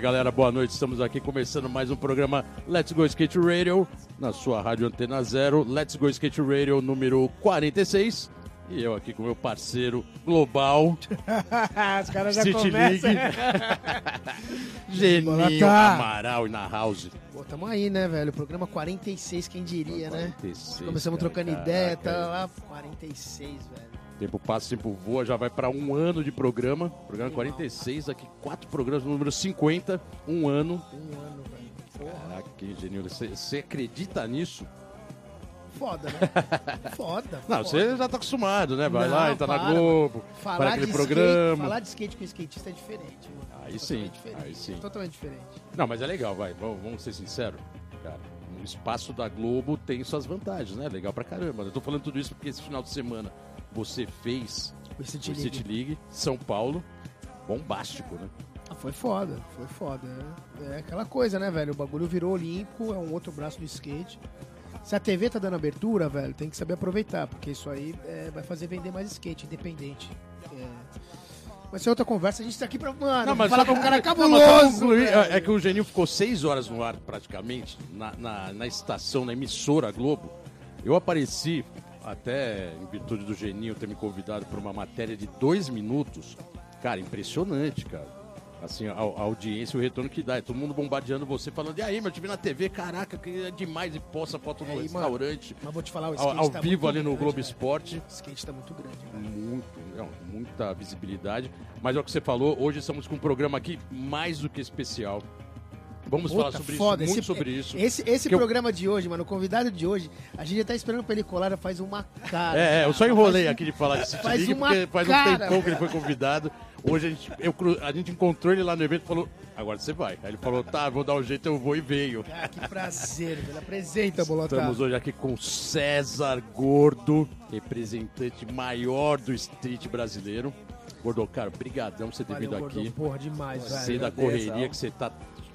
Galera, boa noite. Estamos aqui começando mais um programa Let's Go Skate Radio na sua rádio Antena Zero. Let's Go Skate Radio número 46. E eu aqui com meu parceiro global, Os caras já City começam. League, Geninho tá. Amaral e na House. Pô, tamo aí, né, velho? Programa 46, quem diria, né? 46, Começamos cara, trocando caraca, ideia, tá lá, 46, velho. Tempo passa, tempo voa, já vai para um ano de programa. Programa 46, aqui quatro programas, número 50, um ano. Um ano, velho. Caraca, que genio. Você, acredita nisso? foda, né? Foda, Não, você já tá acostumado, né? Vai Não, lá, entra na para, Globo, Falar para aquele de programa. Skate, falar de skate com skatista é diferente, mano. Aí Totalmente sim, aí sim. Totalmente diferente. Não, mas é legal, vai. Vamos, vamos ser sinceros. Cara, o espaço da Globo tem suas vantagens, né? Legal pra caramba. Eu tô falando tudo isso porque esse final de semana você fez O City o League. City League, São Paulo, bombástico, né? Ah, Foi foda, foi foda. É, é aquela coisa, né, velho? O bagulho virou olímpico, é um outro braço do skate. Se a TV tá dando abertura, velho, tem que saber aproveitar, porque isso aí é, vai fazer vender mais skate, independente. É. Mas é outra conversa, a gente tá aqui pra. Mano, falar com um cara Não, mas cabuloso. concluir, velho. é que o Geninho ficou seis horas no ar, praticamente, na, na, na estação, na emissora Globo. Eu apareci, até em virtude do Geninho ter me convidado para uma matéria de dois minutos. Cara, impressionante, cara. Assim, a, a audiência, o retorno que dá. É todo mundo bombardeando você, falando, e aí, meu, eu te vi na TV, caraca, que é demais. E posta foto no É, mano, restaurante, Mas vou te falar, o ao, skate ao tá vivo ali no grande, Globo velho. Esporte. O skate tá muito grande, velho. Muito, não, muita visibilidade. Mas é o que você falou, hoje estamos com um programa aqui mais do que especial. Vamos falar Puta, sobre foda, isso, muito esse- sobre isso. Esse, esse Que eu- programa de hoje, mano, o convidado de hoje, a gente já tá esperando pra ele colar faz uma cara. É, é, eu só enrolei Faz um- aqui de falar de City faz League, uma porque faz um cara, tempão que ele foi convidado. Hoje a gente, eu a gente encontrou ele lá no evento e falou, agora você vai. Aí ele falou, tá, vou dar um jeito, eu vou e veio. Cara, que prazer, velho. Apresenta, Bolota. Estamos hoje aqui com César Gordo, representante maior do street brasileiro. Gordo, cara, brigadão por você ter Valeu, vindo aqui. Porra, demais, velho. da correria que você tá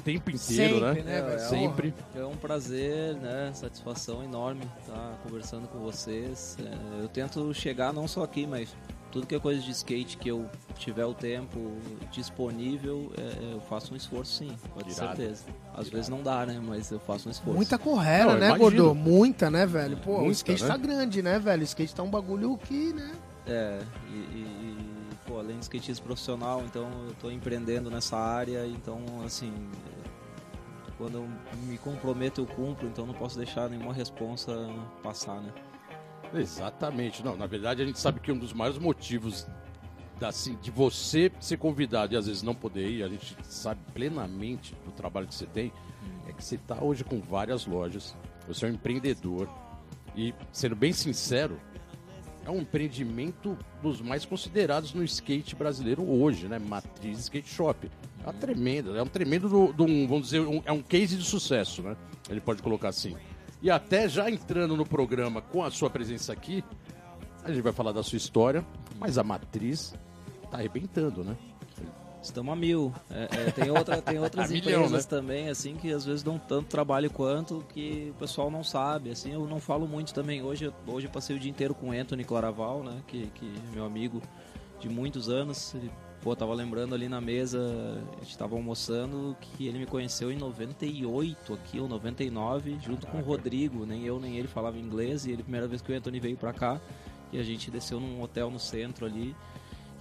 tempo inteiro, Sempre, né? né, velho? Sempre. É um prazer, né? Satisfação enorme estar conversando com vocês. É, eu tento chegar não só aqui, mas tudo que é coisa de skate que eu tiver o tempo disponível, é, eu faço um esforço sim, pode Irado. certeza. Às vezes não dá, né? Mas eu faço um esforço. Muita correra, Não, né, imagino. Gordo? Muita, né, velho? Pô, o Muita, skate né? tá grande, né, velho? O skate tá um bagulho que, né? É, e, e- e, além de skatismo profissional, então eu tô empreendendo nessa área, então assim, quando eu me comprometo eu cumpro, então não posso deixar nenhuma responsa passar, né? Exatamente. Não, na verdade a gente sabe que um dos maiores motivos da, assim, de você ser convidado e às vezes não poder ir, a gente sabe plenamente do trabalho que você tem, é que você está hoje com várias lojas, você é um empreendedor e, sendo bem sincero, é um empreendimento dos mais considerados no skate brasileiro hoje, né? Matriz Skate Shop. É uma tremenda, é um tremendo, do, do vamos dizer, um- é um case de sucesso, né? Ele pode colocar assim. E até já entrando no programa com a sua presença aqui, a gente vai falar da sua história, mas a Matriz tá arrebentando, né? Estamos a mil. É, é, tem, outra, tem outras milhão, empresas né? também, assim, que às vezes dão tanto trabalho quanto que o pessoal não sabe. Assim, eu não falo muito também. Hoje, hoje eu passei o dia inteiro com o Anthony Claraval, né? Que, que é meu amigo de muitos anos. Ele, pô, tava lembrando ali na mesa, a gente tava almoçando, que ele me conheceu em 98 aqui, ou 99, junto com o Rodrigo. Nem eu nem ele falava inglês. E ele, a primeira vez que o Anthony veio pra cá, e a gente desceu num hotel no centro ali.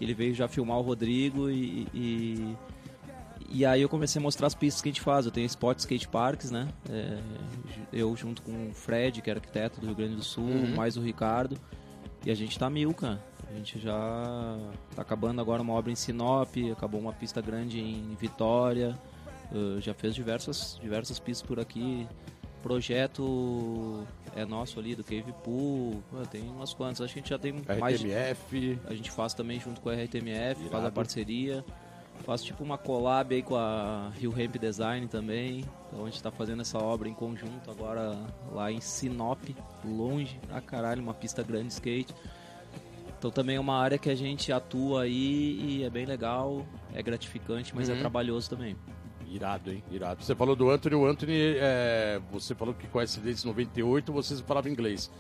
Ele veio já filmar o Rodrigo e, e, e aí eu comecei a mostrar as pistas que a gente faz. Eu tenho Spot Skate Parks, né? É, eu junto com o Fred, que é arquiteto do Rio Grande do Sul, Uhum. mais o Ricardo. E a gente tá mil, cara. A gente já tá acabando agora uma obra em Sinop, acabou uma pista grande em Vitória. Uh, já fez diversas, diversas pistas por aqui. Projeto é nosso ali do Cave Pool. Tem umas quantas. Acho que a gente já tem mais de RTMF, a gente faz também junto com a RTMF, faz Irado. a parceria. Faz tipo uma collab aí com a Rio Ramp Design também. Então a gente tá fazendo essa obra em conjunto agora lá em Sinop, longe pra caralho, uma pista grande de skate. Então também é uma área que a gente atua aí e é bem legal, é gratificante, mas Uhum. é trabalhoso também. Irado, hein? Irado. Você falou do Anthony, o Anthony, é, você falou que conhece desde 98, vocês falavam inglês.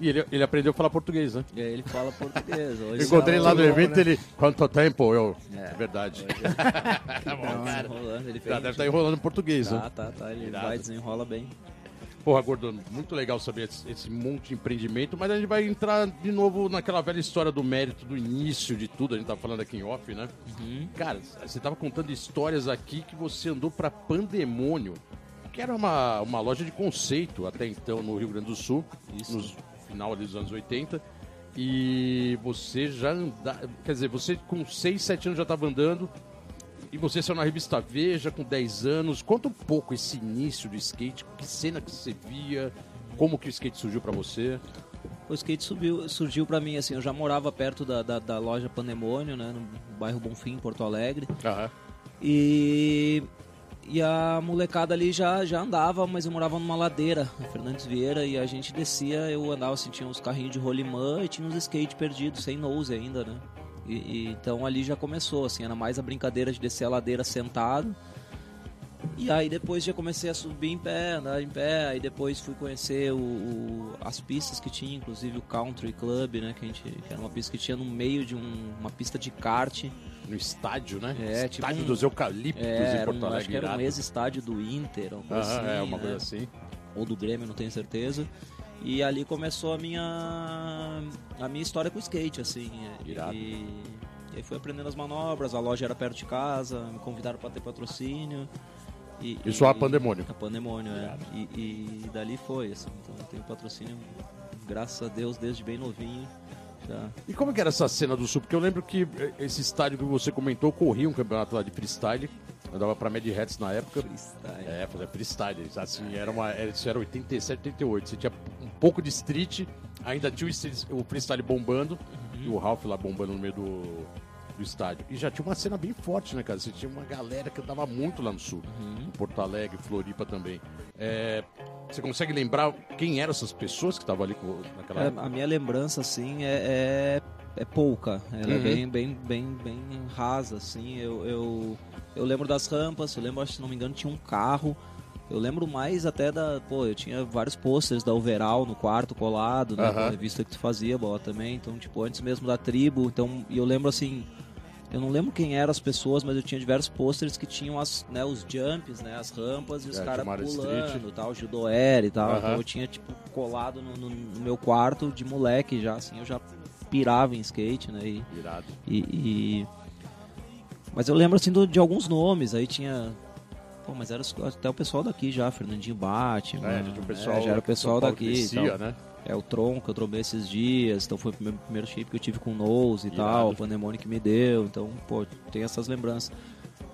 E ele, ele aprendeu a falar português, né? Aí ele fala português. Hoje encontrei tá- lá no evento né? ele. Quanto tempo? Eu. É. É verdade. tá bom, cara. Enrolando, ele fez. deve estar enrolando em português, Tá, né? tá, tá. Ele Irado. vai desenrola bem. Porra, Gordon, muito legal saber esse, esse monte de empreendimento, mas a gente vai entrar de novo naquela velha história do mérito, do início de tudo. A gente tava falando aqui em off, né? Cara, você tava contando histórias aqui que você andou pra Pandemônio, que era uma, uma loja de conceito até então no Rio Grande do Sul, Isso. no final ali dos anos 80. E você já andava. Quer dizer, você com 6, 7 anos já estava andando. E você saiu na revista Veja com 10 anos. Conta um pouco esse início do skate, que cena que você via, como que o skate surgiu pra você. O skate subiu, surgiu pra mim, assim, eu já morava perto da, da, da loja Pandemônio, né, no bairro Bonfim, Porto Alegre. Aham. E, e a molecada ali já, já andava, mas eu morava numa ladeira, na Fernandes Vieira, e a gente descia, eu andava, assim, tinha uns carrinhos de rolimã e tinha uns skate perdidos, sem nose ainda, né? E, e- então ali já começou, assim, era mais a brincadeira de descer a ladeira sentado. E aí depois já comecei a subir em pé, andar em pé, aí depois fui conhecer o, o- as pistas que tinha, inclusive o Country Club, né, que, a gente, que era uma pista que tinha no meio de um- uma pista de kart. No estádio, né? É, tipo estádio um- dos eucaliptos É, em Porto um, Alegre. acho que era um irado. ex-estádio do Inter, uma coisa Aham, assim, é, uma né? coisa assim. ou do Grêmio, não tenho certeza. E ali começou a minha a minha história com o skate, assim. Irado. E, e aí fui aprendendo as manobras, a loja era perto de casa, me convidaram para ter patrocínio. E, Isso e- a Pandemônio. A Pandemônio, é. E, e dali foi, assim. Então eu tenho patrocínio, graças a Deus, desde bem novinho. Já. E como que era essa cena do Sul? Porque eu lembro que eh, esse estádio que você comentou corria um campeonato lá de freestyle. Andava pra Mad Hats na época. Freestyle. É, fazer freestyle. Assim, era uma, era, isso era 87, 88. Você tinha um pouco de street, ainda tinha o, street- o freestyle bombando, e o Ralph lá bombando no meio do, do estádio. E já tinha uma cena bem forte, né, cara? Você tinha uma galera que andava muito lá no sul. Em Porto Alegre, Floripa também. É, você consegue lembrar quem eram essas pessoas que estavam ali com- naquela É, época? a minha lembrança, assim, é, é, é pouca. Ela é Uhum. bem, bem, bem, bem rasa, assim. Eu, eu, eu lembro das rampas, eu lembro, se não me engano, tinha um carro. Eu lembro mais até da. Pô, eu tinha vários pôsteres da Overall no quarto colado, né? Aham. Com a revista que tu fazia, bola também. Então, tipo, antes mesmo da tribo. Então, e eu lembro assim. Eu não lembro quem eram as pessoas, mas eu tinha diversos pôsteres que tinham as, né, os jumps, né, as rampas e os É, caras pulando, Street. tal, judoer e tal. Então eu tinha tipo colado no, no- no meu quarto de moleque já, assim, eu já pirava em skate, né? E, Irado. e- e- Mas eu lembro assim do- de alguns nomes, aí tinha. Pô, mas era até o pessoal daqui já, Fernandinho Batman. É, já tinha o pessoal, é, já era o pessoal daqui. e crescia, né? É o Tron que eu trombei esses dias, então foi o primeiro, primeiro shape que eu tive com o Nose e Irado. tal, o Pandemônio que me deu, então, pô, tem essas lembranças.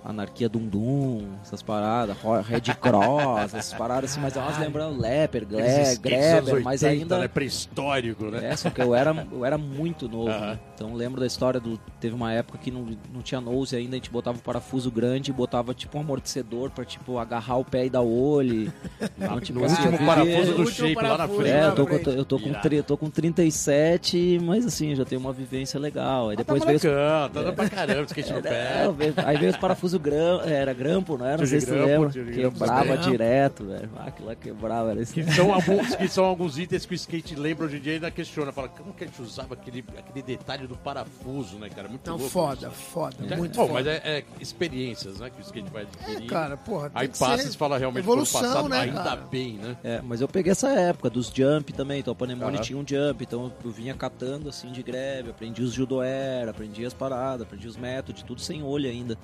Anarquia Dum Dum, essas paradas, Red Cross, essas paradas assim, mas é umas lembranças, Leper, Gle- Greber, mas 80, ainda. né? Pré-histórico, né? É, só que eu era, eu era muito novo, Aham. né? Então lembro da história do. Teve uma época que não, não tinha nose ainda, a gente botava um parafuso grande e botava tipo um amortecedor pra tipo agarrar o pé e dar olho. Então, tipo, no assim, último parafuso do shape lá na frente. é, eu tô, com, frente. eu, tô com, eu tô com 37, mas assim, já tenho uma vivência legal. Aí depois tá veio. os- tá dando pra caramba, skate no É, pé. veio- aí veio os parafusos gram, era grampo, não era? Não sei se grampo, lembra. grampo. Quebrava Grampo. direto, velho. Ah, aquilo lá quebrava, era isso. Que são, alguns, que são alguns itens que o skate lembra hoje em dia e ainda questiona. Fala, como que a gente usava aquele, aquele detalhe do parafuso, né, cara? Muito Não, louco foda, isso. foda, É, muito bom, foda. mas é, é experiências, né, que o skate vai É, adquirir. cara, porra. tem Aí que Passes ser fala realmente evolução, passado, né, ainda cara? bem, né? É, mas eu peguei essa época dos jump também, então o Panemone tinha um jump, então eu vinha catando assim de greve, aprendi os judoer, aprendi as paradas, aprendi os métodos, tudo sem olho ainda.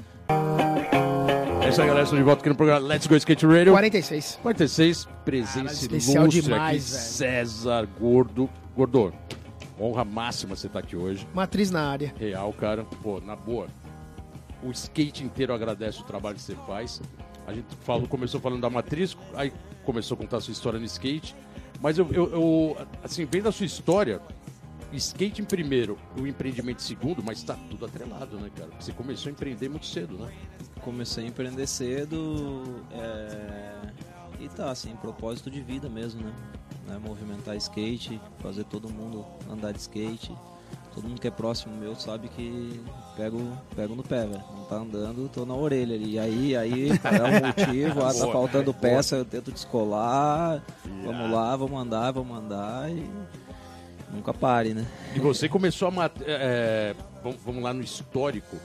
É isso aí, galera. Estou de volta aqui no programa Let's Go Skate Radio. 46. 46, Cara, presença especial ilustre demais, aqui, velho. César Gordo. Gordo, honra máxima você estar aqui hoje. Matriz na área. Real, cara. Pô, na boa. O skate inteiro agradece o trabalho que você faz. A gente falou, começou falando da matriz, aí começou a contar a sua história no skate. Mas eu, eu, eu, assim, vendo a sua história, skate em primeiro, o empreendimento em segundo, mas tá tudo atrelado, né, cara? Você começou a empreender muito cedo, né? Comecei a empreender cedo é, e tá assim, propósito de vida mesmo, né? Né, Movimentar skate, fazer todo mundo andar de skate. Todo mundo que é próximo meu sabe que pego, pego no pé, velho. Não tá andando, tô na orelha ali. E aí, aí é o motivo, ah, tá faltando peça, eu tento descolar. Vamos lá, vamos andar, vamos andar. E, Nunca pare, né? E você começou a. mat- é, vamos- lá no histórico.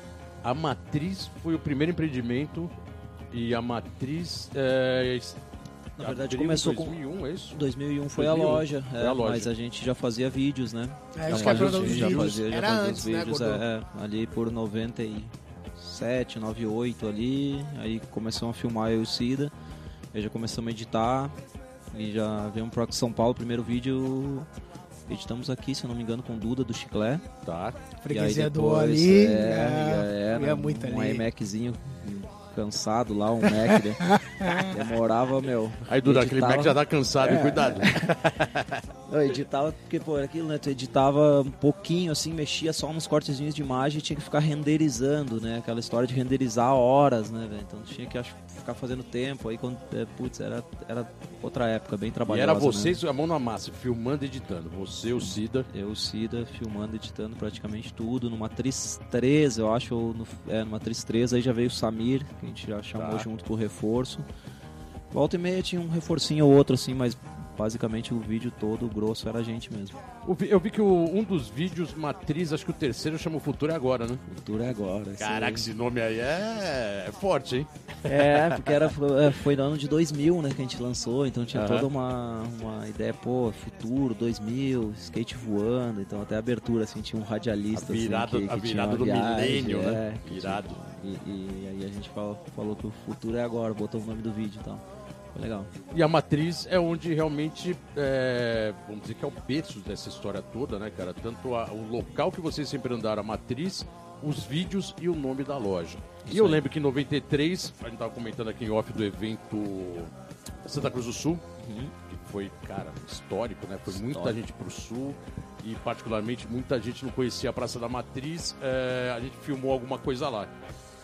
A Matriz foi o primeiro empreendimento e a Matriz. É, Na verdade, começou com- 2001, é isso? 2001 foi 2001, a loja, foi é, a loja. mas a gente já fazia vídeos, né? É, já que é fazia, pra dar os já vídeos. fazia, já Era fazia antes, os né, vídeos, Godô? é, é, ali por 97, 98 ali, aí começamos a filmar eu e o Cida, aí já começamos a editar, e já viemos para São Paulo, primeiro vídeo editamos aqui, se eu não me engano, com Duda do Chiclé. Tá. Freguesia aí do depois, ali. É, é, era ia muito um ali. iMaczinho cansado lá, um Mac, né? Demorava, meu. Aí, Duda, aquele editava- Mac já tá cansado, hein? cuidado. Eu editava, porque, pô, era aquilo, né? Tu editava um pouquinho, assim, mexia só nos cortezinhos de imagem e tinha que ficar renderizando, né? Aquela história de renderizar horas, né, velho? Então tinha que acho, ficar fazendo tempo. Aí, quando, é, putz, era, era outra época, bem E trabalhosa. era né? vocês, a mão na massa, filmando e editando. Você, o Cida. Eu, o Cida, filmando, editando praticamente tudo. Numa Matriz 3, eu acho, no, é, numa 3, aí já veio o Samir, que a gente já chamou Tá. junto com o reforço. Volta e meia tinha um reforcinho ou outro, assim, mas basicamente o vídeo todo, o grosso, era a gente mesmo. Eu vi, que o- um dos vídeos matriz, acho que o terceiro chama O Futuro é Agora, né? Futuro é agora. Caraca, aí. esse nome aí é, é forte, hein? É, porque era, é, foi no ano de 2000, né, que a gente lançou, então tinha Aham. toda uma, uma ideia, pô, futuro, 2000, skate voando, então até a abertura, assim, tinha um radialista, A virada- assim, que, a que virada tinha do viagem, milênio, né? é, que Irado. tinha- E, e aí a gente falou, falou que o futuro é agora, botou o nome do vídeo e tal. Legal. E a matriz é onde realmente, é, vamos dizer que é o berço dessa história toda, né, cara? Tanto a- o local que vocês sempre andaram, a matriz, os vídeos e o nome da loja. e Isso eu aí. lembro que em 93, a gente tava comentando aqui em off do evento Santa Cruz do Sul, que foi, cara, histórico, né? Foi muita Histórico. gente pro sul e particularmente muita gente não conhecia a Praça da Matriz. é, a gente filmou alguma coisa lá.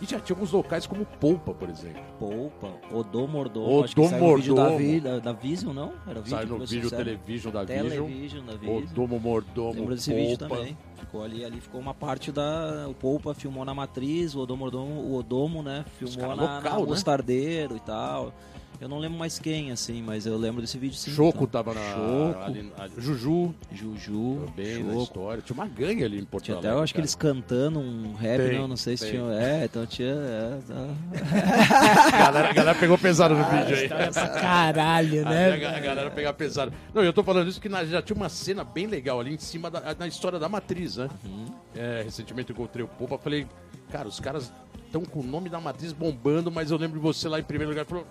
E já tinha alguns locais como Polpa, por exemplo. Poupa, Odô Mordomo, acho que saiu vídeo da. Vi- da, da Vision, não? Era vídeo Sai no vídeo? Television da Vision. Television da Vision. O Domo Mordomo, Lembro desse vídeo Polpa. também. Ficou ali, ali ficou uma parte da. O Poupa filmou na Matriz, o Odomo, o Odomo né? Filmou caras na, local, na né? Mostardeiro e tal. Eu não lembro mais quem, assim, mas eu lembro desse vídeo sim. Choco então. tava na. Choco. ali- ali- Juju Juju, também na Choco. história. Tinha uma gangue ali em Porto Tinha até, eu acho que cara. eles cantando um rap, Tem, não, não sei se tem. tinha. É, então tinha. é, tá. A galera, a galera pegou pesado no vídeo aí. Pra caralho, né? A, a- a galera pegava pesado. Não, eu tô falando isso que na- já tinha uma cena bem legal ali em cima da na história da matriz, né? Uhum. É, recentemente eu encontrei o Popa, falei, cara, os caras estão com o nome da matriz bombando, mas eu lembro de você lá em primeiro lugar. Falou,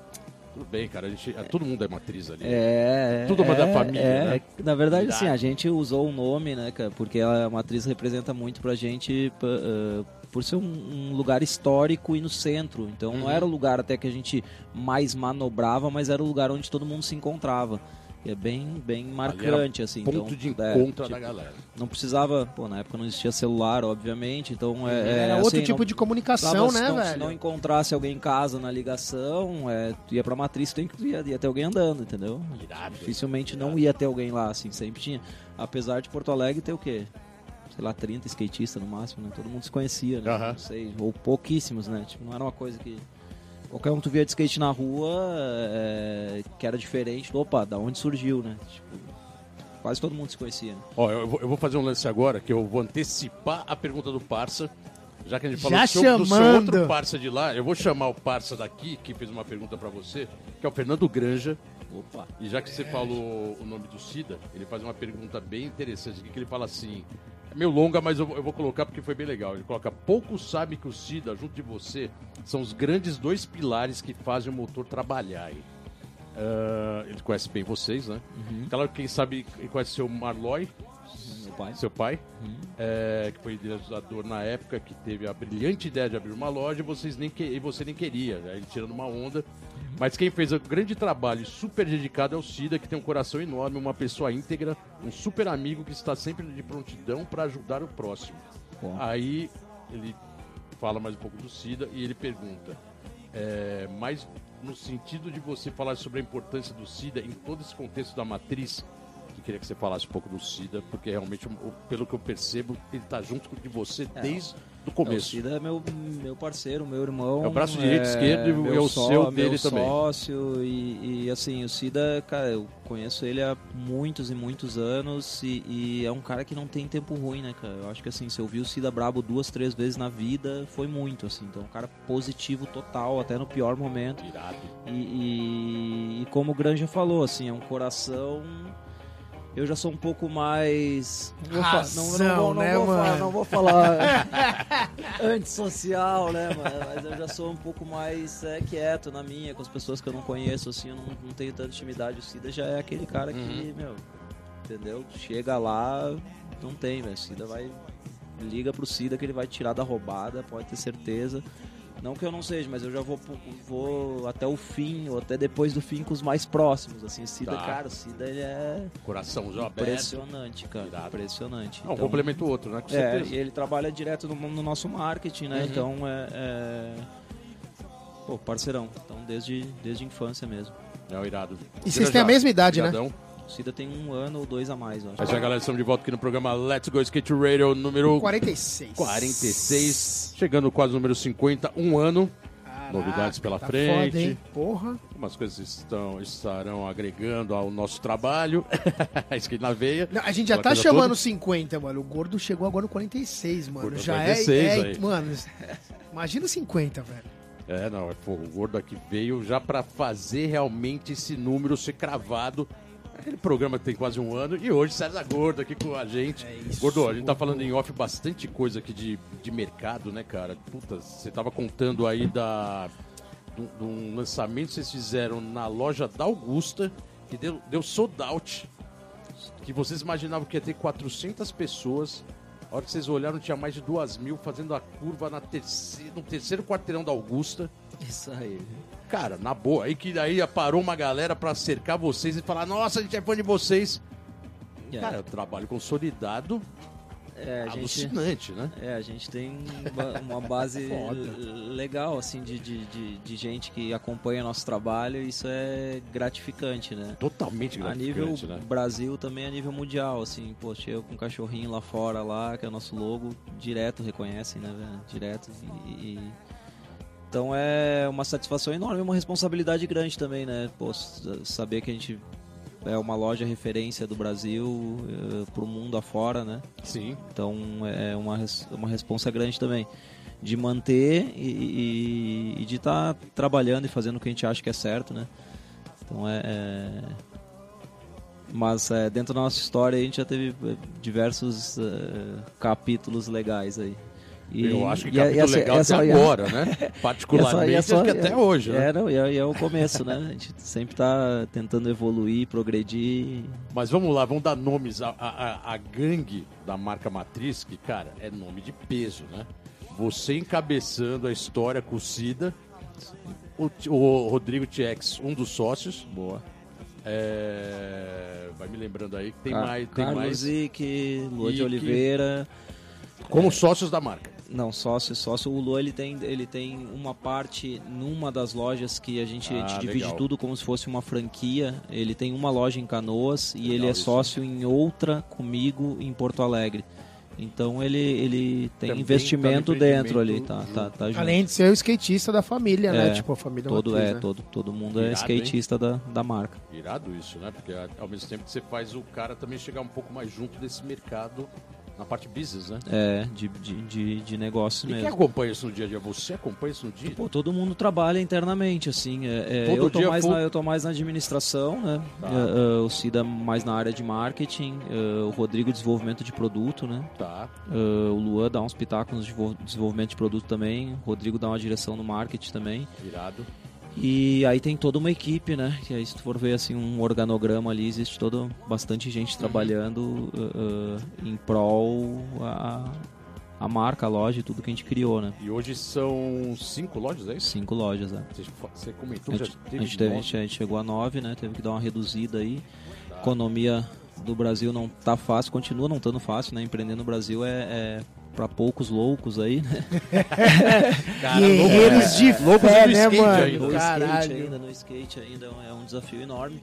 tudo bem, cara, a gente, é, todo mundo é matriz ali. É, Tudo uma é, da família, é. né? Na verdade, sim, a gente usou o nome, né, cara, porque a matriz representa muito pra gente eh, por ser um, um lugar histórico e no centro. Então Uhum. não era o lugar até que a gente mais manobrava, mas era o lugar onde todo mundo se encontrava. E é bem, bem marcante, assim. Ponto então, de é, encontro tipo, da galera. Não precisava, pô, na época não existia celular, obviamente, então é, é, Era outro assim, tipo não- de comunicação, né, se não, velho? Se não encontrasse alguém em casa na ligação, é, tu ia pra matriz, tu ia, ia ter alguém andando, entendeu? Irado. Dificilmente não ia ter alguém lá, assim, sempre tinha. Apesar de Porto Alegre ter o quê? Sei lá, 30 skatistas no máximo, né? Todo mundo se conhecia, né? Aham. Não sei, ou pouquíssimos, né? Tipo, não era uma coisa que... Qualquer um que tu via de skate na rua, é, que era diferente, opa, da onde surgiu, né? Tipo, quase todo mundo se conhecia. né? Ó, eu vou, eu vou fazer um lance agora, que eu vou antecipar a pergunta do Parça. Já que a gente falou Já do, seu, do seu chamando. outro Parça de lá, eu vou chamar o Parça daqui, que fez uma pergunta pra você, que é o Fernando Granja. Opa. E já que você falou o nome do Cida, ele faz uma pergunta bem interessante aqui, que ele fala assim... É meio longa, mas eu, vou- eu vou colocar porque foi bem legal. Ele coloca, poucos sabem que o Cida, junto de você, são os grandes dois pilares que fazem o motor trabalhar. Ah, ele conhece bem vocês, né? Claro que quem sabe quem conhece seu Marloy, Meu pai. seu pai, é, que foi idealizador na época, que teve a brilhante ideia de abrir uma loja e, vocês nem que, e você nem queria, né? ele tirando uma onda. Mas quem fez o grande trabalho e super dedicado é o Cida, que tem um coração enorme, uma pessoa íntegra, um super amigo que está sempre de prontidão para ajudar o próximo. Bom. Aí ele fala mais um pouco do Cida e ele pergunta, é, mais no sentido de você falar sobre a importância do Cida em todo esse contexto da matriz, queria que você falasse um pouco do Cida, porque realmente, o- pelo que eu percebo, ele tá junto de você desde o É, o começo. Cida é meu, meu parceiro, meu irmão. É o braço direito, esquerdo e o- meu é o só- seu dele também. sócio e, e, assim, o Cida, cara, eu conheço ele há muitos e muitos anos e, e é um cara que não tem tempo ruim, né, cara? Eu acho que assim, se eu vi o Cida brabo duas, três vezes na vida, foi muito, assim. Então, um cara positivo total, até no pior momento. Irado. E, e- e como o Granja falou, assim, é um coração. Eu já sou um pouco mais. Não vou, fa- não, não vou, não né, vou falar, não vou falar antissocial, né, mano? Mas eu já sou um pouco mais é, quieto na minha, com as pessoas que eu não conheço, assim, eu não, não tenho tanta intimidade. O Cida já é aquele cara que, Uhum. meu, entendeu? Chega lá, não tem, velho. O Cida vai. Liga pro Cida que ele vai tirar da roubada, pode ter certeza. Não que eu não seja, mas eu já vou, vou até o fim, ou até depois do fim com os mais próximos. Assim, o Cida, Tá. cara, o Cida ele é Coração já aberto. impressionante, cara. Irado. Impressionante. Não, um Então, complementa o outro, né? Com é, certeza. e ele trabalha direto no, no nosso marketing, né? Uhum. Então é, é- Pô, parceirão. Então desde, desde a infância mesmo. É o irado. E vocês têm a mesma idade, né? Obrigadão. O Cida tem um ano ou dois a mais, eu acho. Mas já, galera, estamos de volta aqui no programa Let's Go Skate Radio número 46. 46. Chegando quase no número 50, um ano. Caraca, Novidades pela tá frente. Foda, hein? Porra. Algumas coisas estão, estarão agregando ao nosso trabalho. Skate na veia. Não, a gente já tá chamando toda. 50, mano. O gordo chegou agora no 46, mano. Gordo já 46 é, é aí. Mano, imagina o 50, velho. É, não, é, pô, o gordo aqui veio já pra fazer realmente esse número ser cravado. Aquele programa tem quase um ano e hoje César Gordo aqui com a gente. É isso, Gordo, a gente tá falando em off bastante coisa aqui de, de mercado, né, cara? Puta, você tava contando aí da de um- de um lançamento que vocês fizeram na loja da Augusta, que deu, deu sold out. Que vocês imaginavam que ia ter 400 pessoas. A hora que vocês olharam, tinha mais de 2 mil fazendo a curva na terceira, no terceiro quarteirão da Augusta. Isso aí. Cara, na boa. Aí que daí parou uma galera pra cercar vocês e falar: Nossa, a gente é fã de vocês. É, Cara, trabalho consolidado, é, a gente, alucinante, né? é, a gente tem uma base legal, assim, de, de, de, de gente que acompanha nosso trabalho e isso é gratificante, né? Totalmente A nível gratificante, né? Brasil também a nível mundial, assim, pô, chega com um cachorrinho lá fora lá, que é o nosso logo, direto reconhecem, né, velho? Direto e, e- Então é uma satisfação enorme, uma responsabilidade grande também, né? Pô, saber que a gente é uma loja referência do Brasil eh, pro mundo afora, né? Sim. Então é uma, res- uma responsa grande também de manter e, e- e de estar trabalhando e fazendo o que a gente acha que é certo, né? Então é. é- Mas é, dentro da nossa história a gente já teve é, diversos é, capítulos legais aí. E- Eu acho que é- essa- legal essa- até e a- agora, né? é Particularmente, e é que até hoje, né? É, não, e é, é o começo, né? A gente sempre tá tentando evoluir, progredir. Mas vamos lá, vamos dar nomes à, à, à gangue da marca Matriz, que, cara, é nome de peso, né? Você encabeçando a história com o Cida, o, o Rodrigo Tiex, um dos sócios. Boa. É, Vai me lembrando aí que tem Car- mais. Tem Carlos mais Zic, Lua de. Oliveira. como sócios da marca. Não, sócio, sócio. O Lua ele tem, ele tem uma parte numa das lojas que a gente, a gente Ah, divide legal. tudo como se fosse uma franquia. Ele tem uma loja em Canoas e ele é isso. sócio em outra comigo em Porto Alegre. Então ele, ele tem Também investimento tá dentro ali, tá, tá, tá junto. Além de ser o skatista da família, né? É, Tipo, a família todo matriz, é, né? todo, todo mundo é Irado, skatista da, da marca. Irado isso, né? Porque ao mesmo tempo que você faz o cara também chegar um pouco mais junto desse mercado na parte business, né? É, de, de, de, de negócio E quem mesmo. acompanha isso no dia a dia? Você acompanha isso no dia? Pô, todo mundo trabalha internamente, assim. é- é, Todo eu, tô dia mais full. na, eu tô mais na administração, né? Tá. É, o Cida mais na área de marketing, é, o Rodrigo desenvolvimento de produto, né? Tá. É, o Luan dá uns pitacos no desenvol- desenvolvimento de produto também, o Rodrigo dá uma direção no marketing também. Irado. E aí tem toda uma equipe, né? Que aí se tu for ver assim um organograma ali, existe toda bastante Uhum. gente trabalhando uh, uh, em prol a, a marca, a loja e tudo que a gente criou, né? E hoje são cinco lojas, é isso? Cinco lojas, né? Você, você comentou A que gente, a gente teve- a nove. gente- chegou a 9, né? Teve que dar uma reduzida aí. Tá. A economia do Brasil não tá fácil, continua não estando fácil, né? Empreender no Brasil é, é para poucos loucos aí, né? Guerreiros de loucos fé, do né, skate mano? ainda. No skate Caralho. ainda, no skate ainda é um- é um desafio enorme.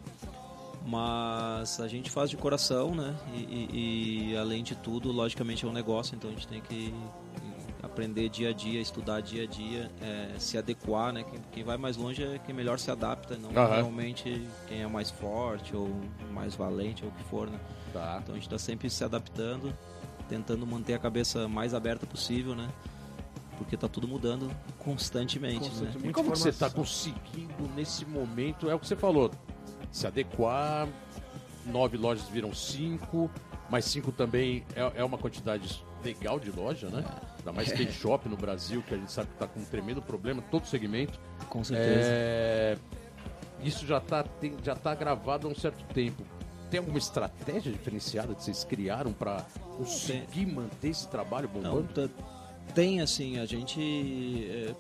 Mas a gente faz de coração, né? E, e- e, além de tudo, logicamente é um negócio, então a gente tem que aprender dia a dia, estudar dia a dia, é, se adequar, né? Quem, quem vai mais longe é quem melhor se adapta, não Aham. realmente quem é mais forte ou mais valente ou o que for, né? Tá. Então a gente está sempre se adaptando, tentando manter a cabeça mais aberta possível, né? Porque tá tudo mudando constantemente, Constantemente. né? E como que você está conseguindo nesse momento? É o que você falou, se adequar. Nove lojas viram cinco, mas cinco também é, é uma quantidade legal de loja, né? Ainda mais tem shopping no Brasil, que a gente sabe que está com um tremendo problema, todo segmento. Com certeza. É, Isso já está já tá gravado há um certo tempo. Tem alguma estratégia diferenciada que vocês criaram para conseguir manter esse trabalho Não, bombando? tá- tem assim, a gente é,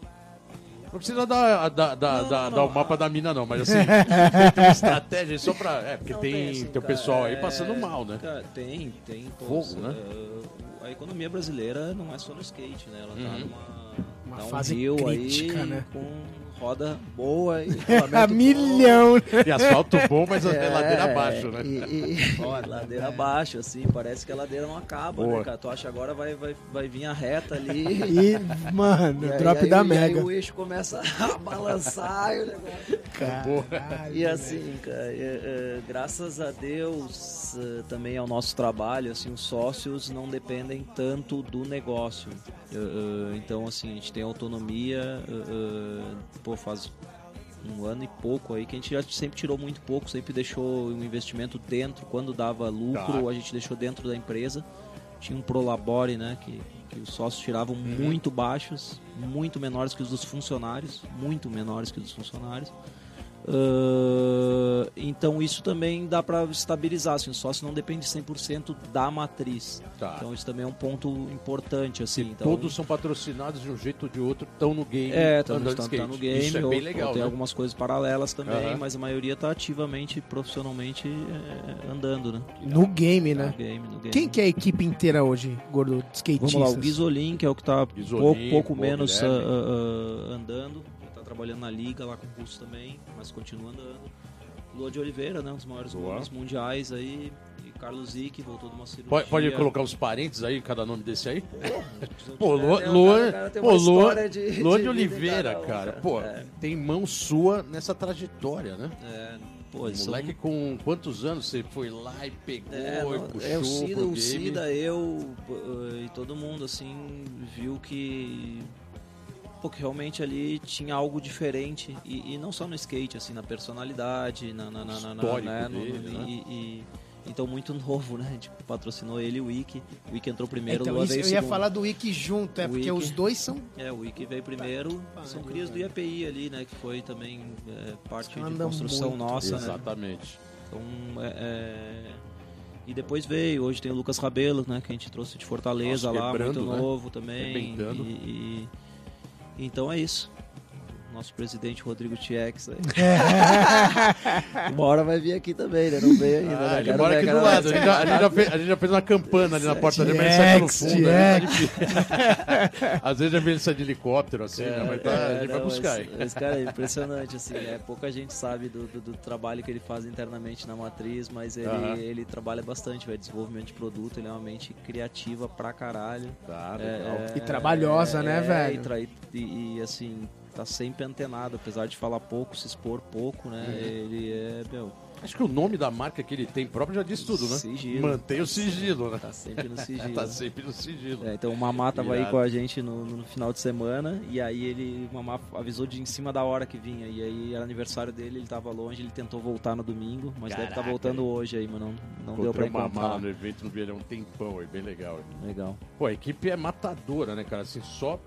Não precisa dar, dar, dar, Não, dar, não, dar o não. mapa da mina, não, mas assim, tem estratégia só pra. É, porque Não, tem, assim, tem o cara, pessoal aí é, passando mal, né? cara, tem, tem. Fogo, né? é, a economia brasileira não é só no skate, né? Ela tá Uhum. numa Uma tá um fase crítica, aí né? com roda boa e A milhão. E asfalto bom, mas a É, ladeira abaixo, né? E, e- ó, ladeira abaixo, assim, parece que a ladeira não acaba, Boa. né, cara? Tu acha agora vai, vai, vai vir a reta ali. E, mano, e aí- drop aí- da e aí Mega. o eixo começa a balançar e o negócio. Caralho, E assim, cara, é, é, graças a Deus é, também ao nosso trabalho, assim, os sócios não dependem tanto do negócio. É, é, então, assim, a gente tem autonomia, é, é, pô, faz um ano e pouco aí que a gente já sempre tirou muito pouco, sempre deixou um investimento dentro, quando dava lucro, Tá. a gente deixou dentro da empresa. Tinha um Prolabore, né, que, que os sócios tiravam muito baixos, muito menores que os dos funcionários, muito menores que os dos funcionários. Ah, então isso também dá para estabilizar, assim, o sócio não depende 100% da matriz. Tá. Então isso também é um ponto importante, assim. Então, Todos são patrocinados de um jeito ou de outro, estão no game. é, tá, tá skate. no game, Isso é ou, bem ou legal, tem né? algumas coisas paralelas também, Aham. mas a maioria tá ativamente, profissionalmente é, andando, né? No game, No né? game, no game. Quem que é a equipe inteira hoje, gordo, de skatistas? Vamos lá, o Guizolin, que é o que tá Guizolin, pouco, pouco menos ah, ah, andando. Trabalhando na liga lá com o curso também, mas continua andando. Lua de Oliveira, né? Um dos maiores Boa. nomes mundiais aí. E Carlos Zic, voltou de uma cirurgia. Pode, pode colocar os parentes aí, cada nome desse aí? Pô, Lua, o Lua, cara- o cara tem pô, Lua, de- Lua de de Oliveira, cara. Pô, É, tem mão sua nessa trajetória, né? é, pô, O eles são- moleque com quantos anos você foi lá e pegou É, e puxou é, o Cida, pro o? Cida, eu e todo mundo assim viu que pô, que realmente ali tinha algo diferente e, e não só no skate, assim, na personalidade, na, na, na, na- né, no- dele, no- né? e, e- então muito novo, né? A gente patrocinou ele e o Wiki. O Wiki entrou primeiro, Então, Lua isso, veio eu ia segundo. falar do Wiki junto, é O porque Wiki. os dois são. É, o Wiki veio primeiro, Pariu, são crias do. IAPI ali, né? Que foi também é, parte de construção muito. nossa, né? Exatamente. Então, é, é, E depois veio, hoje tem o Lucas Rabelo, né? Que a gente trouxe de Fortaleza Nossa, lá, muito né? novo também. Arrebentando. E, e- Então é isso. Nosso presidente Rodrigo Tiex aí. Uma hora vai vir aqui também, né? Não veio ainda. Ah, né? ele Quero mora aqui a do lado. A gente, já, a, gente já fez, a gente já fez uma campana ali na porta dele, mas ele sai pelo fundo. né? Tá Tiex. difícil. Às vezes ele sai de helicóptero, assim, né? Mas tá, a gente vai não, buscar. Esse, esse cara é impressionante, assim, é, pouca gente sabe do, do, do trabalho que ele faz internamente na matriz, mas ele, Aham. ele trabalha bastante, velho, desenvolvimento de produto, ele é uma mente criativa pra caralho. Tá, É, legal. é, E trabalhosa, né, é, velho? E, e- e, assim, tá sempre antenado, apesar de falar pouco, se expor pouco, né? Uhum. Ele é, meu, Acho que o nome da marca que ele tem próprio já diz tudo, né? Sigilo. Mantém o sigilo, né? tá sempre no sigilo. Tá sempre no sigilo. É, então o Mamá tava aí com a gente no, no final de semana e aí ele, o Mamá avisou de em cima da hora que vinha e aí era aniversário dele, ele tava longe, ele tentou voltar no domingo, mas deve estar Caraca, voltando hoje aí, mas não, não deu pra encontrar. mala no evento no Vieirinho um tempão aí, bem legal. Legal. Pô, a equipe é matadora, né, cara? Assim, só